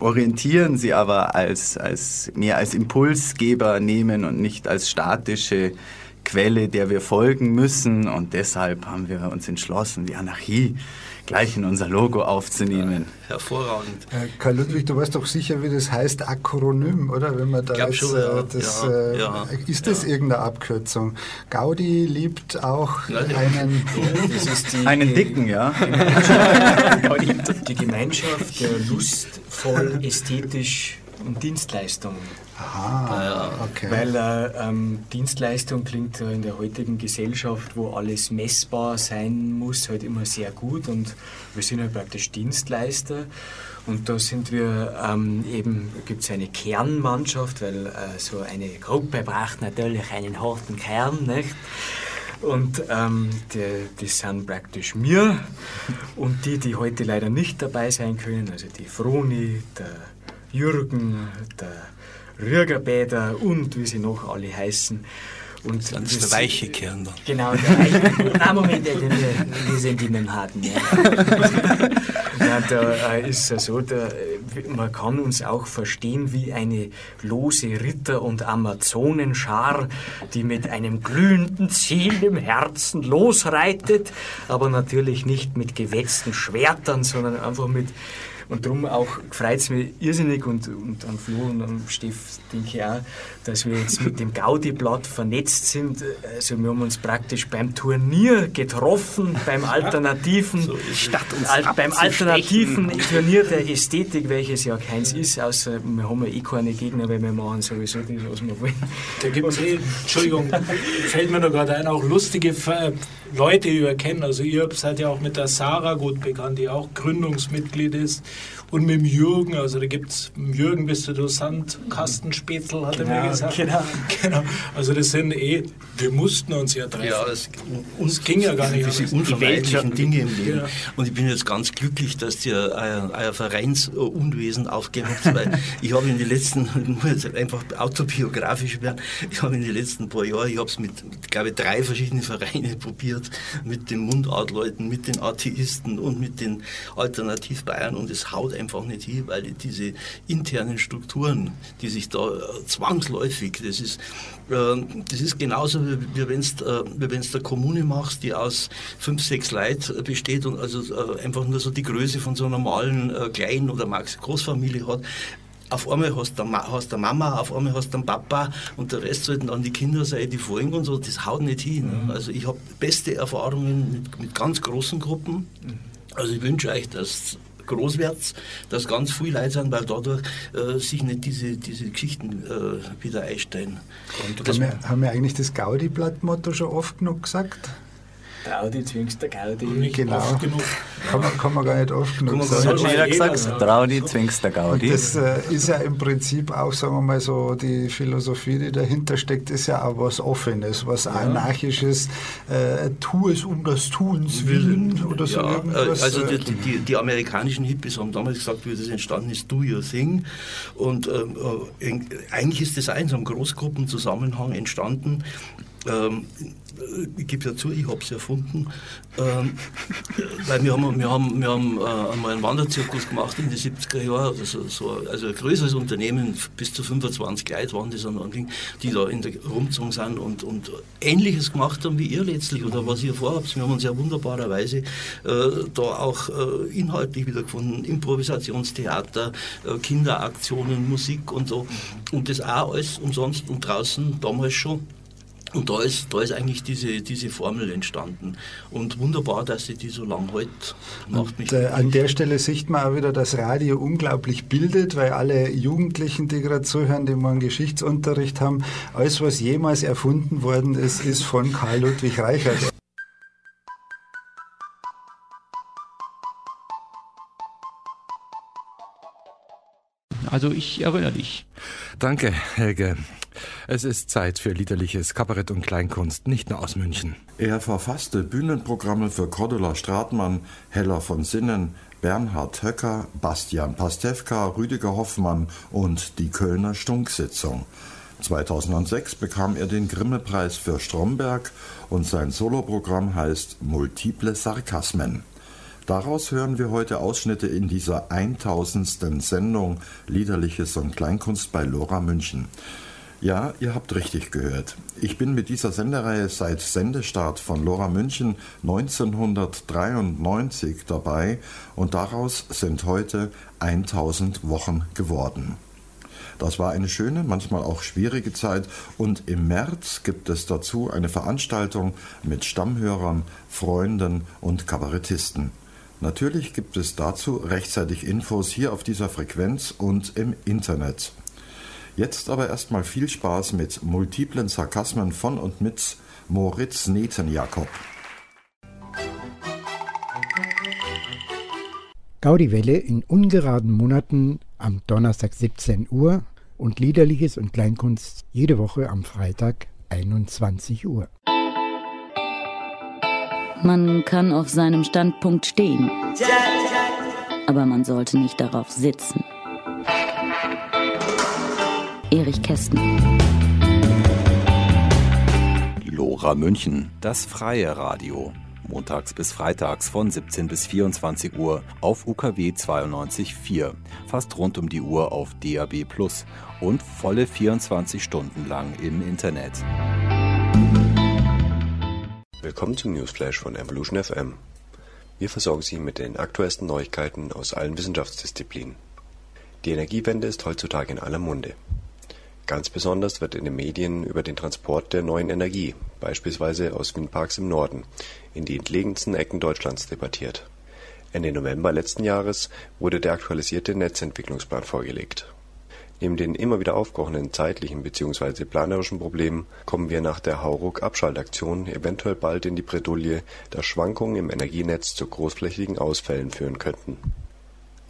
orientieren, sie aber als, als mehr als Impulsgeber nehmen und nicht als statische Quelle, der wir folgen müssen. Und deshalb haben wir uns entschlossen, die Anarchie gleich in unser Logo aufzunehmen. Ja, hervorragend. Äh, Karl Ludwig, du weißt doch sicher, wie das heißt, Akronym, oder? Wenn man da jetzt, schon, ja. das, ja, äh, ja, ist das irgendeine Abkürzung? Gaudi liebt auch einen, die, einen dicken, ja. die Gemeinschaft der lustvoll, ästhetisch und Dienstleistung Aha, okay. Weil äh, ähm, Dienstleistung klingt in der heutigen Gesellschaft, wo alles messbar sein muss, halt immer sehr gut und wir sind halt praktisch Dienstleister und da sind wir ähm, eben, gibt es eine Kernmannschaft, weil äh, so eine Gruppe braucht natürlich einen harten Kern, nicht? Und ähm, die, die sind praktisch mir und die, die heute leider nicht dabei sein können, also die Froni, der Jürgen, der Rügerbäder und wie sie noch alle heißen. Und das, der weiche Kern dann. Genau, der weiche Nein, Moment, den wir, wir sind mit dem harten. Ja. ja, da äh, ist es so, da, man kann uns auch verstehen wie eine lose Ritter- und Amazonenschar, die mit einem glühenden Ziel im Herzen losreitet, aber natürlich nicht mit gewetzten Schwertern, sondern einfach mit und darum auch freut es mich irrsinnig und, und an Flo und an Steff denke ich auch, dass wir jetzt mit dem Gaudi-Blatt vernetzt sind. Also wir haben uns praktisch beim Turnier getroffen, beim alternativen, so al beim alternativen Turnier der Ästhetik, welches ja keins ist, außer wir haben ja eh keine Gegner, weil wir machen sowieso das, was wir wollen. Da gibt es eh, Entschuldigung, fällt mir da gerade ein, auch lustige Leute, die wir kennen. Also ihr seid ja auch mit der Sarah gut bekannt, die auch Gründungsmitglied ist und mit dem Jürgen, also da gibt es, Jürgen bist du Dosant, Kastenspätzl, hat er mir gesagt. Genau. genau. Also das sind eh, wir mussten uns ja treffen. Ja, es, uns ging ja gar nicht. Diese unvermeidlichen Dinge im Leben. Ja. Und ich bin jetzt ganz glücklich, dass ihr euer, euer Vereinsunwesen aufgegeben habt, weil ich habe in den letzten, ich muss jetzt einfach autobiografisch werden, ich habe in den letzten paar Jahren, ich habe es mit, glaube ich, drei verschiedenen Vereinen probiert mit den Mundartleuten, mit den Atheisten und mit den Alternativbayern und es haut einfach nicht hin, weil diese internen Strukturen, die sich da äh, zwangsläufig, das ist, äh, das ist genauso wie, wie wenn du äh, der Kommune machst, die aus fünf, sechs Leuten besteht und also einfach nur so die Größe von so einer normalen äh, Klein- oder Max Großfamilie hat auf einmal hast du hast eine Mama, auf einmal hast du einen Papa und der Rest sollten dann die Kinder sein, die folgen und so, das haut nicht hin. Mhm. Also ich habe beste Erfahrungen mit, mit, ganz großen Gruppen. Mhm. Also ich wünsche euch, dass groß wird, dass ganz viele Leute sind, weil dadurch äh, sich nicht diese, diese Geschichten äh, wieder einstellen. Und haben, wir, haben wir eigentlich das Gaudi-Blatt-Motto schon oft genug gesagt? Traudi zwingst der Gaudi. Nicht genau. oft genug. Kann man, kann man gar nicht oft genug sagen. Das hat schon jeder gesagt. Traudi zwingst der Gaudi. Und das äh, ist ja im Prinzip auch, sagen wir mal so, die Philosophie, die dahinter steckt, ist ja auch was Offenes, was ja. Anarchisches. Äh, tu es um das Tuns willen oder so ja, irgendwas. Also die, die, die, amerikanischen Hippies haben damals gesagt, wie das entstanden ist, do your thing. Und ähm, äh, eigentlich ist das so einem Großgruppenzusammenhang entstanden. Ähm, ich gebe ja zu, ich habe es erfunden, ähm, weil wir haben, wir haben, wir haben äh, einmal einen Wanderzirkus gemacht in den 70er Jahren, also, so, also ein größeres Unternehmen, bis zu 25 Leute waren das an Anfang, die da in der rumgezogen sind und, und Ähnliches gemacht haben wie ihr letztlich oder was ihr vorhabt. Wir haben uns ja wunderbarerweise äh, da auch äh, inhaltlich wieder gefunden, Improvisationstheater, äh, Kinderaktionen, Musik und so. Und das auch alles umsonst und draußen damals schon und da ist, da ist eigentlich diese, diese Formel entstanden. Und wunderbar, dass sie die so lang hält. Macht mich äh, an der Stelle sieht man auch wieder, dass Radio unglaublich bildet, weil alle Jugendlichen, die gerade zuhören, die morgen Geschichtsunterricht haben, alles, was jemals erfunden worden ist, ist von Karl Ludwig Reichert. Also ich erinnere dich. Danke, Helge. Es ist Zeit für liederliches Kabarett und Kleinkunst, nicht nur aus München. Er verfasste Bühnenprogramme für Cordula Stratmann, Heller von Sinnen, Bernhard Höcker, Bastian Pastewka, Rüdiger Hoffmann und die Kölner Stunksitzung. 2006 bekam er den Grimme-Preis für Stromberg und sein Soloprogramm heißt Multiple Sarkasmen. Daraus hören wir heute Ausschnitte in dieser 1000. Sendung Liederliches und Kleinkunst bei Lora München. Ja, ihr habt richtig gehört. Ich bin mit dieser Sendereihe seit Sendestart von Lora München 1993 dabei und daraus sind heute 1000 Wochen geworden. Das war eine schöne, manchmal auch schwierige Zeit und im März gibt es dazu eine Veranstaltung mit Stammhörern, Freunden und Kabarettisten. Natürlich gibt es dazu rechtzeitig Infos hier auf dieser Frequenz und im Internet. Jetzt aber erstmal viel Spaß mit multiplen Sarkasmen von und mit Moritz Netenjakob. Gaudiwelle in ungeraden Monaten am Donnerstag 17 Uhr und Liederliches und Kleinkunst jede Woche am Freitag 21 Uhr. Man kann auf seinem Standpunkt stehen, aber man sollte nicht darauf sitzen. Erich Kästen. Lora München, das freie Radio. Montags bis freitags von 17 bis 24 Uhr auf UKW 92.4, fast rund um die Uhr auf DAB Plus und volle 24 Stunden lang im Internet. Willkommen zum Newsflash von Evolution FM. Wir versorgen Sie mit den aktuellsten Neuigkeiten aus allen Wissenschaftsdisziplinen. Die Energiewende ist heutzutage in aller Munde. Ganz besonders wird in den Medien über den Transport der neuen Energie, beispielsweise aus Windparks im Norden, in die entlegensten Ecken Deutschlands debattiert. Ende November letzten Jahres wurde der aktualisierte Netzentwicklungsplan vorgelegt. Neben den immer wieder aufkochenden zeitlichen bzw. planerischen Problemen kommen wir nach der Hauruck-Abschaltaktion eventuell bald in die Bredouille, dass Schwankungen im Energienetz zu großflächigen Ausfällen führen könnten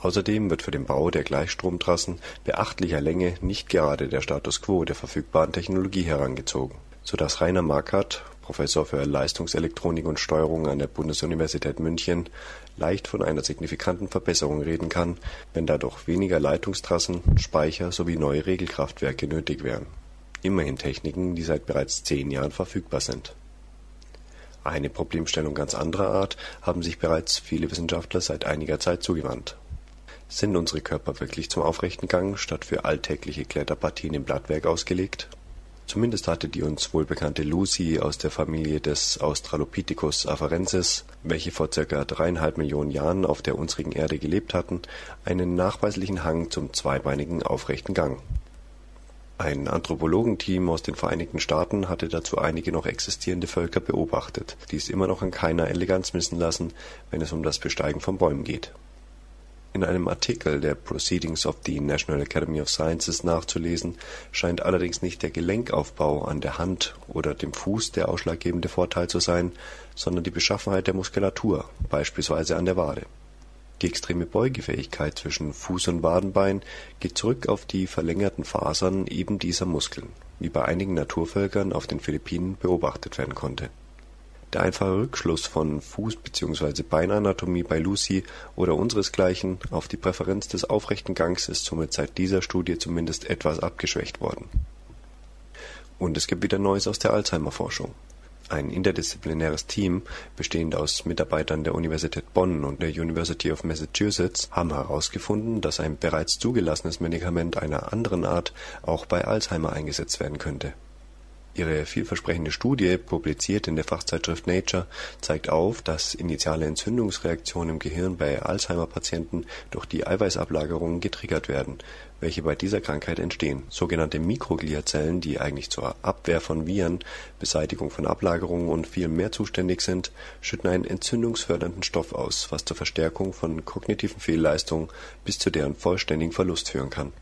Außerdem wird für den Bau der Gleichstromtrassen beachtlicher Länge nicht gerade der Status quo der verfügbaren Technologie herangezogen, so dass Rainer Markert, Professor für Leistungselektronik und Steuerung an der Bundesuniversität München, leicht von einer signifikanten Verbesserung reden kann, wenn dadurch weniger Leitungstrassen, Speicher sowie neue Regelkraftwerke nötig wären. Immerhin Techniken, die seit bereits zehn Jahren verfügbar sind Eine Problemstellung ganz anderer Art haben sich bereits viele Wissenschaftler seit einiger Zeit zugewandt. Sind unsere Körper wirklich zum aufrechten Gang statt für alltägliche Kletterpartien im Blattwerk ausgelegt? Zumindest hatte die uns wohlbekannte Lucy aus der Familie des Australopithecus afarensis, welche vor circa dreieinhalb Millionen Jahren auf der unsrigen Erde gelebt hatten, einen nachweislichen Hang zum zweibeinigen aufrechten Gang. Ein Anthropologenteam aus den Vereinigten Staaten hatte dazu einige noch existierende Völker beobachtet, die es immer noch an keiner Eleganz missen lassen, wenn es um das Besteigen von Bäumen geht in einem Artikel der Proceedings of the National Academy of Sciences nachzulesen, scheint allerdings nicht der Gelenkaufbau an der Hand oder dem Fuß der ausschlaggebende Vorteil zu sein, sondern die Beschaffenheit der Muskulatur, beispielsweise an der Wade. Die extreme Beugefähigkeit zwischen Fuß und Wadenbein geht zurück auf die verlängerten Fasern eben dieser Muskeln, wie bei einigen Naturvölkern auf den Philippinen beobachtet werden konnte der einfache Rückschluss von Fuß- bzw. Beinanatomie bei Lucy oder unseresgleichen auf die Präferenz des aufrechten Gangs ist somit seit dieser Studie zumindest etwas abgeschwächt worden. Und es gibt wieder Neues aus der Alzheimer-Forschung. Ein interdisziplinäres Team, bestehend aus Mitarbeitern der Universität Bonn und der University of Massachusetts, haben herausgefunden, dass ein bereits zugelassenes Medikament einer anderen Art auch bei Alzheimer eingesetzt werden könnte Ihre vielversprechende Studie, publiziert in der Fachzeitschrift Nature, zeigt auf, dass initiale Entzündungsreaktionen im Gehirn bei Alzheimer-Patienten durch die Eiweißablagerungen getriggert werden, welche bei dieser Krankheit entstehen. Sogenannte Mikrogliazellen, die eigentlich zur Abwehr von Viren, Beseitigung von Ablagerungen und viel mehr zuständig sind, schütten einen entzündungsfördernden Stoff aus, was zur Verstärkung von kognitiven Fehlleistungen bis zu deren vollständigen Verlust führen kann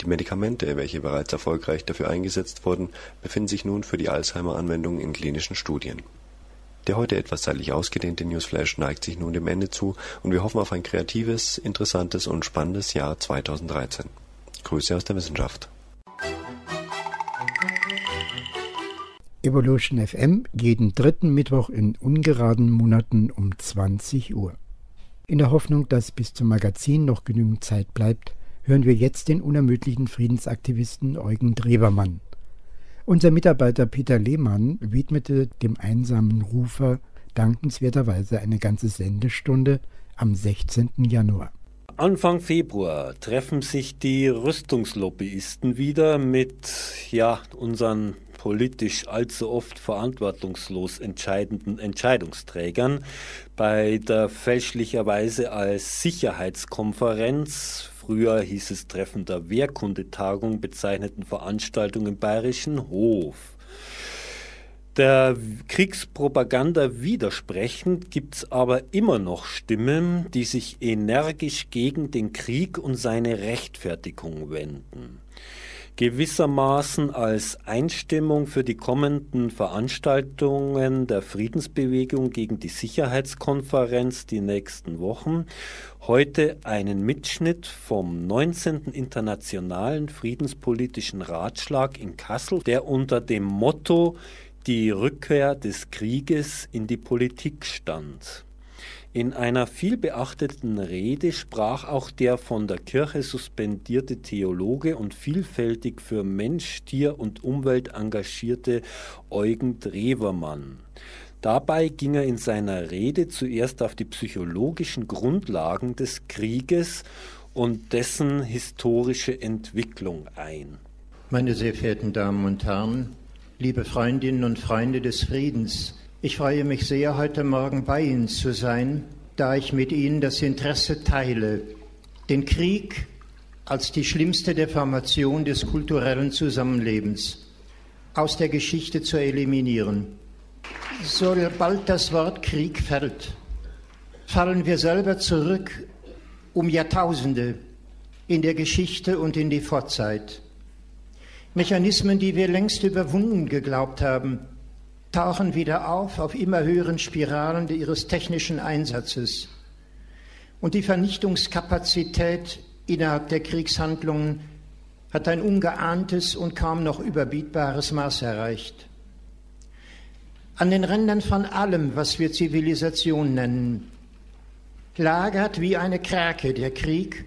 die Medikamente, welche bereits erfolgreich dafür eingesetzt wurden, befinden sich nun für die Alzheimer-Anwendung in klinischen Studien. Der heute etwas zeitlich ausgedehnte Newsflash neigt sich nun dem Ende zu und wir hoffen auf ein kreatives, interessantes und spannendes Jahr 2013. Grüße aus der Wissenschaft. Evolution FM jeden dritten Mittwoch in ungeraden Monaten um 20 Uhr. In der Hoffnung, dass bis zum Magazin noch genügend Zeit bleibt, hören wir jetzt den unermüdlichen Friedensaktivisten Eugen Drewermann. Unser Mitarbeiter Peter Lehmann widmete dem einsamen Rufer dankenswerterweise eine ganze Sendestunde am 16. Januar. Anfang Februar treffen sich die Rüstungslobbyisten wieder mit ja, unseren politisch allzu oft verantwortungslos entscheidenden Entscheidungsträgern bei der fälschlicherweise als Sicherheitskonferenz früher hieß es Treffen der Wehrkundetagung bezeichneten Veranstaltung im Bayerischen Hof. Der Kriegspropaganda widersprechend gibt es aber immer noch Stimmen, die sich energisch gegen den Krieg und seine Rechtfertigung wenden gewissermaßen als Einstimmung für die kommenden Veranstaltungen der Friedensbewegung gegen die Sicherheitskonferenz die nächsten Wochen heute einen Mitschnitt vom 19. Internationalen Friedenspolitischen Ratschlag in Kassel, der unter dem Motto die Rückkehr des Krieges in die Politik stand. In einer vielbeachteten Rede sprach auch der von der Kirche suspendierte Theologe und vielfältig für Mensch, Tier und Umwelt engagierte Eugen Drewermann. Dabei ging er in seiner Rede zuerst auf die psychologischen Grundlagen des Krieges und dessen historische Entwicklung ein. Meine sehr verehrten Damen und Herren, liebe Freundinnen und Freunde des Friedens, ich freue mich sehr, heute Morgen bei Ihnen zu sein, da ich mit Ihnen das Interesse teile, den Krieg als die schlimmste Deformation des kulturellen Zusammenlebens aus der Geschichte zu eliminieren. Sobald das Wort Krieg fällt, fallen wir selber zurück um Jahrtausende in der Geschichte und in die Vorzeit. Mechanismen, die wir längst überwunden geglaubt haben, tauchen wieder auf auf immer höheren Spiralen ihres technischen Einsatzes. Und die Vernichtungskapazität innerhalb der Kriegshandlungen hat ein ungeahntes und kaum noch überbietbares Maß erreicht. An den Rändern von allem, was wir Zivilisation nennen, lagert wie eine Krake der Krieg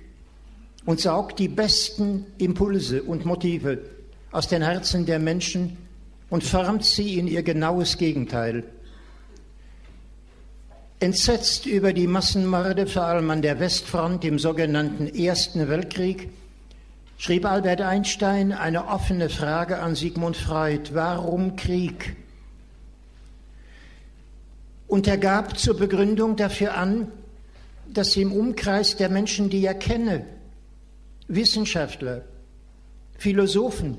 und saugt die besten Impulse und Motive aus den Herzen der Menschen und formt sie in ihr genaues Gegenteil. Entsetzt über die Massenmorde, vor allem an der Westfront im sogenannten Ersten Weltkrieg, schrieb Albert Einstein eine offene Frage an Sigmund Freud, warum Krieg? Und er gab zur Begründung dafür an, dass im Umkreis der Menschen, die er kenne, Wissenschaftler, Philosophen,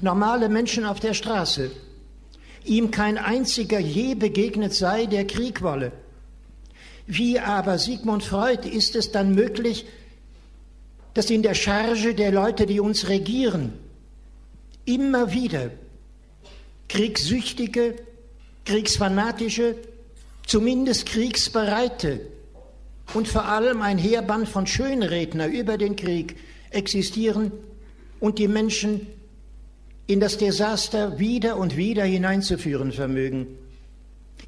normale Menschen auf der Straße, ihm kein einziger je begegnet sei, der Krieg wolle. Wie aber Sigmund Freud ist es dann möglich, dass in der Charge der Leute, die uns regieren, immer wieder kriegssüchtige, kriegsfanatische, zumindest kriegsbereite und vor allem ein Heerband von Schönredner über den Krieg existieren und die Menschen in das Desaster wieder und wieder hineinzuführen vermögen.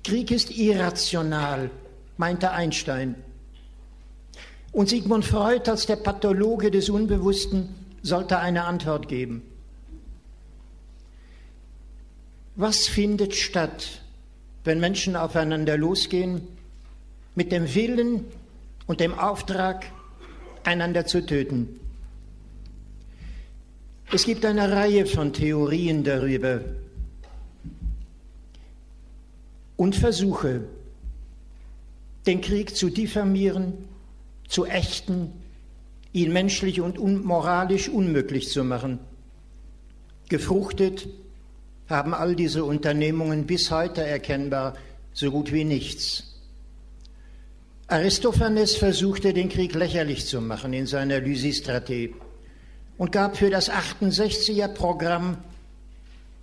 Krieg ist irrational, meinte Einstein. Und Sigmund Freud als der Pathologe des Unbewussten sollte eine Antwort geben. Was findet statt, wenn Menschen aufeinander losgehen, mit dem Willen und dem Auftrag, einander zu töten? Es gibt eine Reihe von Theorien darüber und Versuche, den Krieg zu diffamieren, zu ächten, ihn menschlich und moralisch unmöglich zu machen. Gefruchtet haben all diese Unternehmungen bis heute erkennbar so gut wie nichts. Aristophanes versuchte den Krieg lächerlich zu machen in seiner Lysistrate und gab für das 68er Programm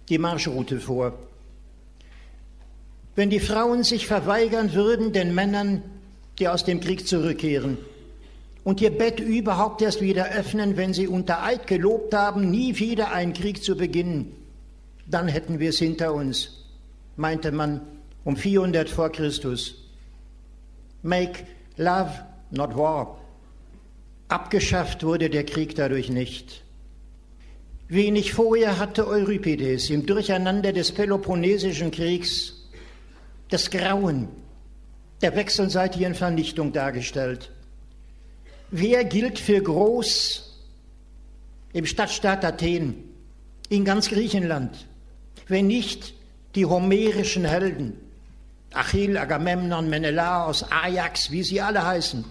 die Marschroute vor. Wenn die Frauen sich verweigern würden den Männern, die aus dem Krieg zurückkehren, und ihr Bett überhaupt erst wieder öffnen, wenn sie unter Eid gelobt haben, nie wieder einen Krieg zu beginnen, dann hätten wir es hinter uns, meinte man um 400 vor Christus. Make love, not war. Abgeschafft wurde der Krieg dadurch nicht. Wenig vorher hatte Euripides im Durcheinander des Peloponnesischen Kriegs das Grauen der wechselseitigen Vernichtung dargestellt. Wer gilt für groß im Stadtstaat Athen, in ganz Griechenland, wenn nicht die homerischen Helden, Achill, Agamemnon, Menelaos, Ajax, wie sie alle heißen,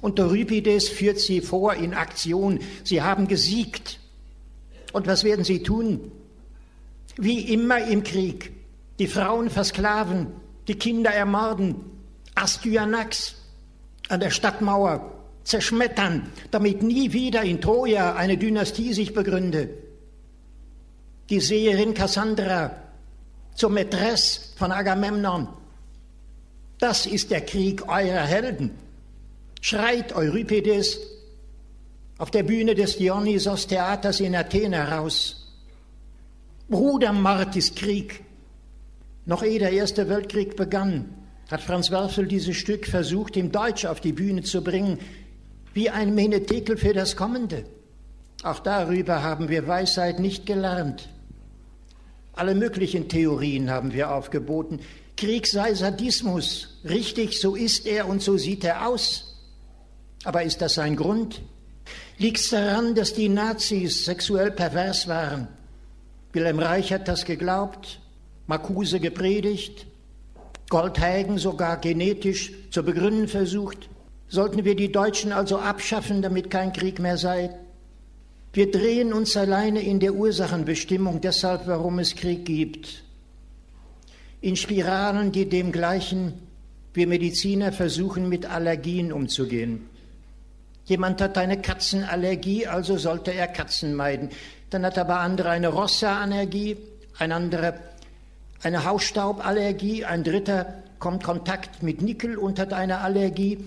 und Euripides führt sie vor in Aktion. Sie haben gesiegt. Und was werden sie tun? Wie immer im Krieg. Die Frauen versklaven, die Kinder ermorden, Astyanax an der Stadtmauer zerschmettern, damit nie wieder in Troja eine Dynastie sich begründe. Die Seherin Cassandra zur Mätresse von Agamemnon. Das ist der Krieg eurer Helden schreit Euripides auf der Bühne des Dionysos Theaters in Athen heraus. Brudermord ist Krieg. Noch ehe der Erste Weltkrieg begann, hat Franz Werfel dieses Stück versucht, im Deutsch auf die Bühne zu bringen, wie ein Menetekel für das Kommende. Auch darüber haben wir Weisheit nicht gelernt. Alle möglichen Theorien haben wir aufgeboten. Krieg sei Sadismus. Richtig, so ist er und so sieht er aus. Aber ist das ein Grund? Liegt es daran, dass die Nazis sexuell pervers waren? Wilhelm Reich hat das geglaubt, Marcuse gepredigt, Goldhagen sogar genetisch zu begründen versucht. Sollten wir die Deutschen also abschaffen, damit kein Krieg mehr sei? Wir drehen uns alleine in der Ursachenbestimmung deshalb, warum es Krieg gibt. In Spiralen, die dem gleichen wir Mediziner versuchen, mit Allergien umzugehen. Jemand hat eine Katzenallergie, also sollte er Katzen meiden. Dann hat aber andere eine Rossa-Allergie, ein anderer eine Hausstauballergie, ein dritter kommt Kontakt mit Nickel und hat eine Allergie.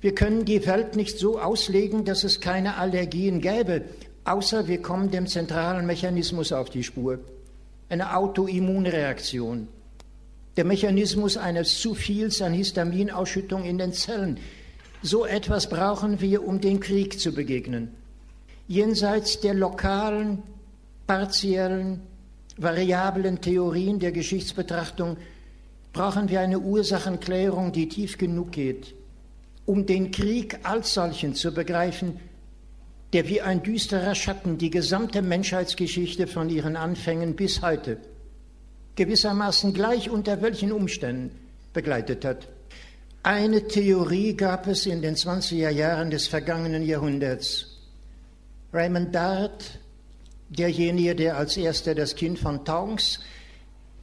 Wir können die Welt nicht so auslegen, dass es keine Allergien gäbe, außer wir kommen dem zentralen Mechanismus auf die Spur. Eine Autoimmunreaktion. Der Mechanismus eines zu viels an Histaminausschüttung in den Zellen. So etwas brauchen wir, um dem Krieg zu begegnen. Jenseits der lokalen, partiellen, variablen Theorien der Geschichtsbetrachtung brauchen wir eine Ursachenklärung, die tief genug geht, um den Krieg als solchen zu begreifen, der wie ein düsterer Schatten die gesamte Menschheitsgeschichte von ihren Anfängen bis heute gewissermaßen gleich unter welchen Umständen begleitet hat. Eine Theorie gab es in den 20er Jahren des vergangenen Jahrhunderts. Raymond Dart, derjenige, der als erster das Kind von Tonks,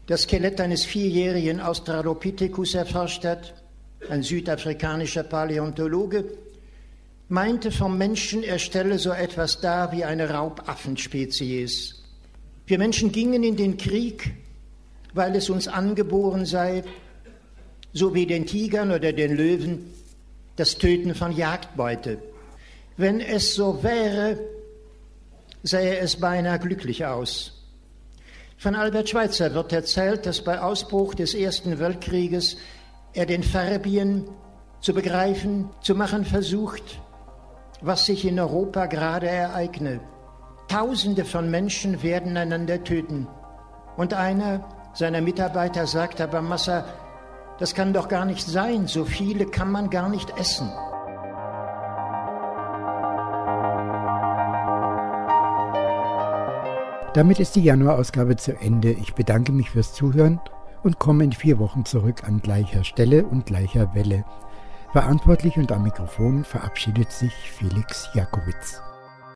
das Skelett eines vierjährigen Australopithecus erforscht hat, ein südafrikanischer Paläontologe, meinte vom Menschen, er stelle so etwas dar wie eine Raubaffenspezies. Wir Menschen gingen in den Krieg, weil es uns angeboren sei, so wie den Tigern oder den Löwen, das Töten von Jagdbeute. Wenn es so wäre, sähe es beinahe glücklich aus. Von Albert Schweitzer wird erzählt, dass bei Ausbruch des Ersten Weltkrieges er den Farbien zu begreifen, zu machen versucht, was sich in Europa gerade ereigne. Tausende von Menschen werden einander töten. Und einer seiner Mitarbeiter sagt aber Massa, das kann doch gar nicht sein, so viele kann man gar nicht essen. Damit ist die Januarausgabe zu Ende. Ich bedanke mich fürs Zuhören und komme in vier Wochen zurück an gleicher Stelle und gleicher Welle. Verantwortlich und am Mikrofon verabschiedet sich Felix Jakowitz.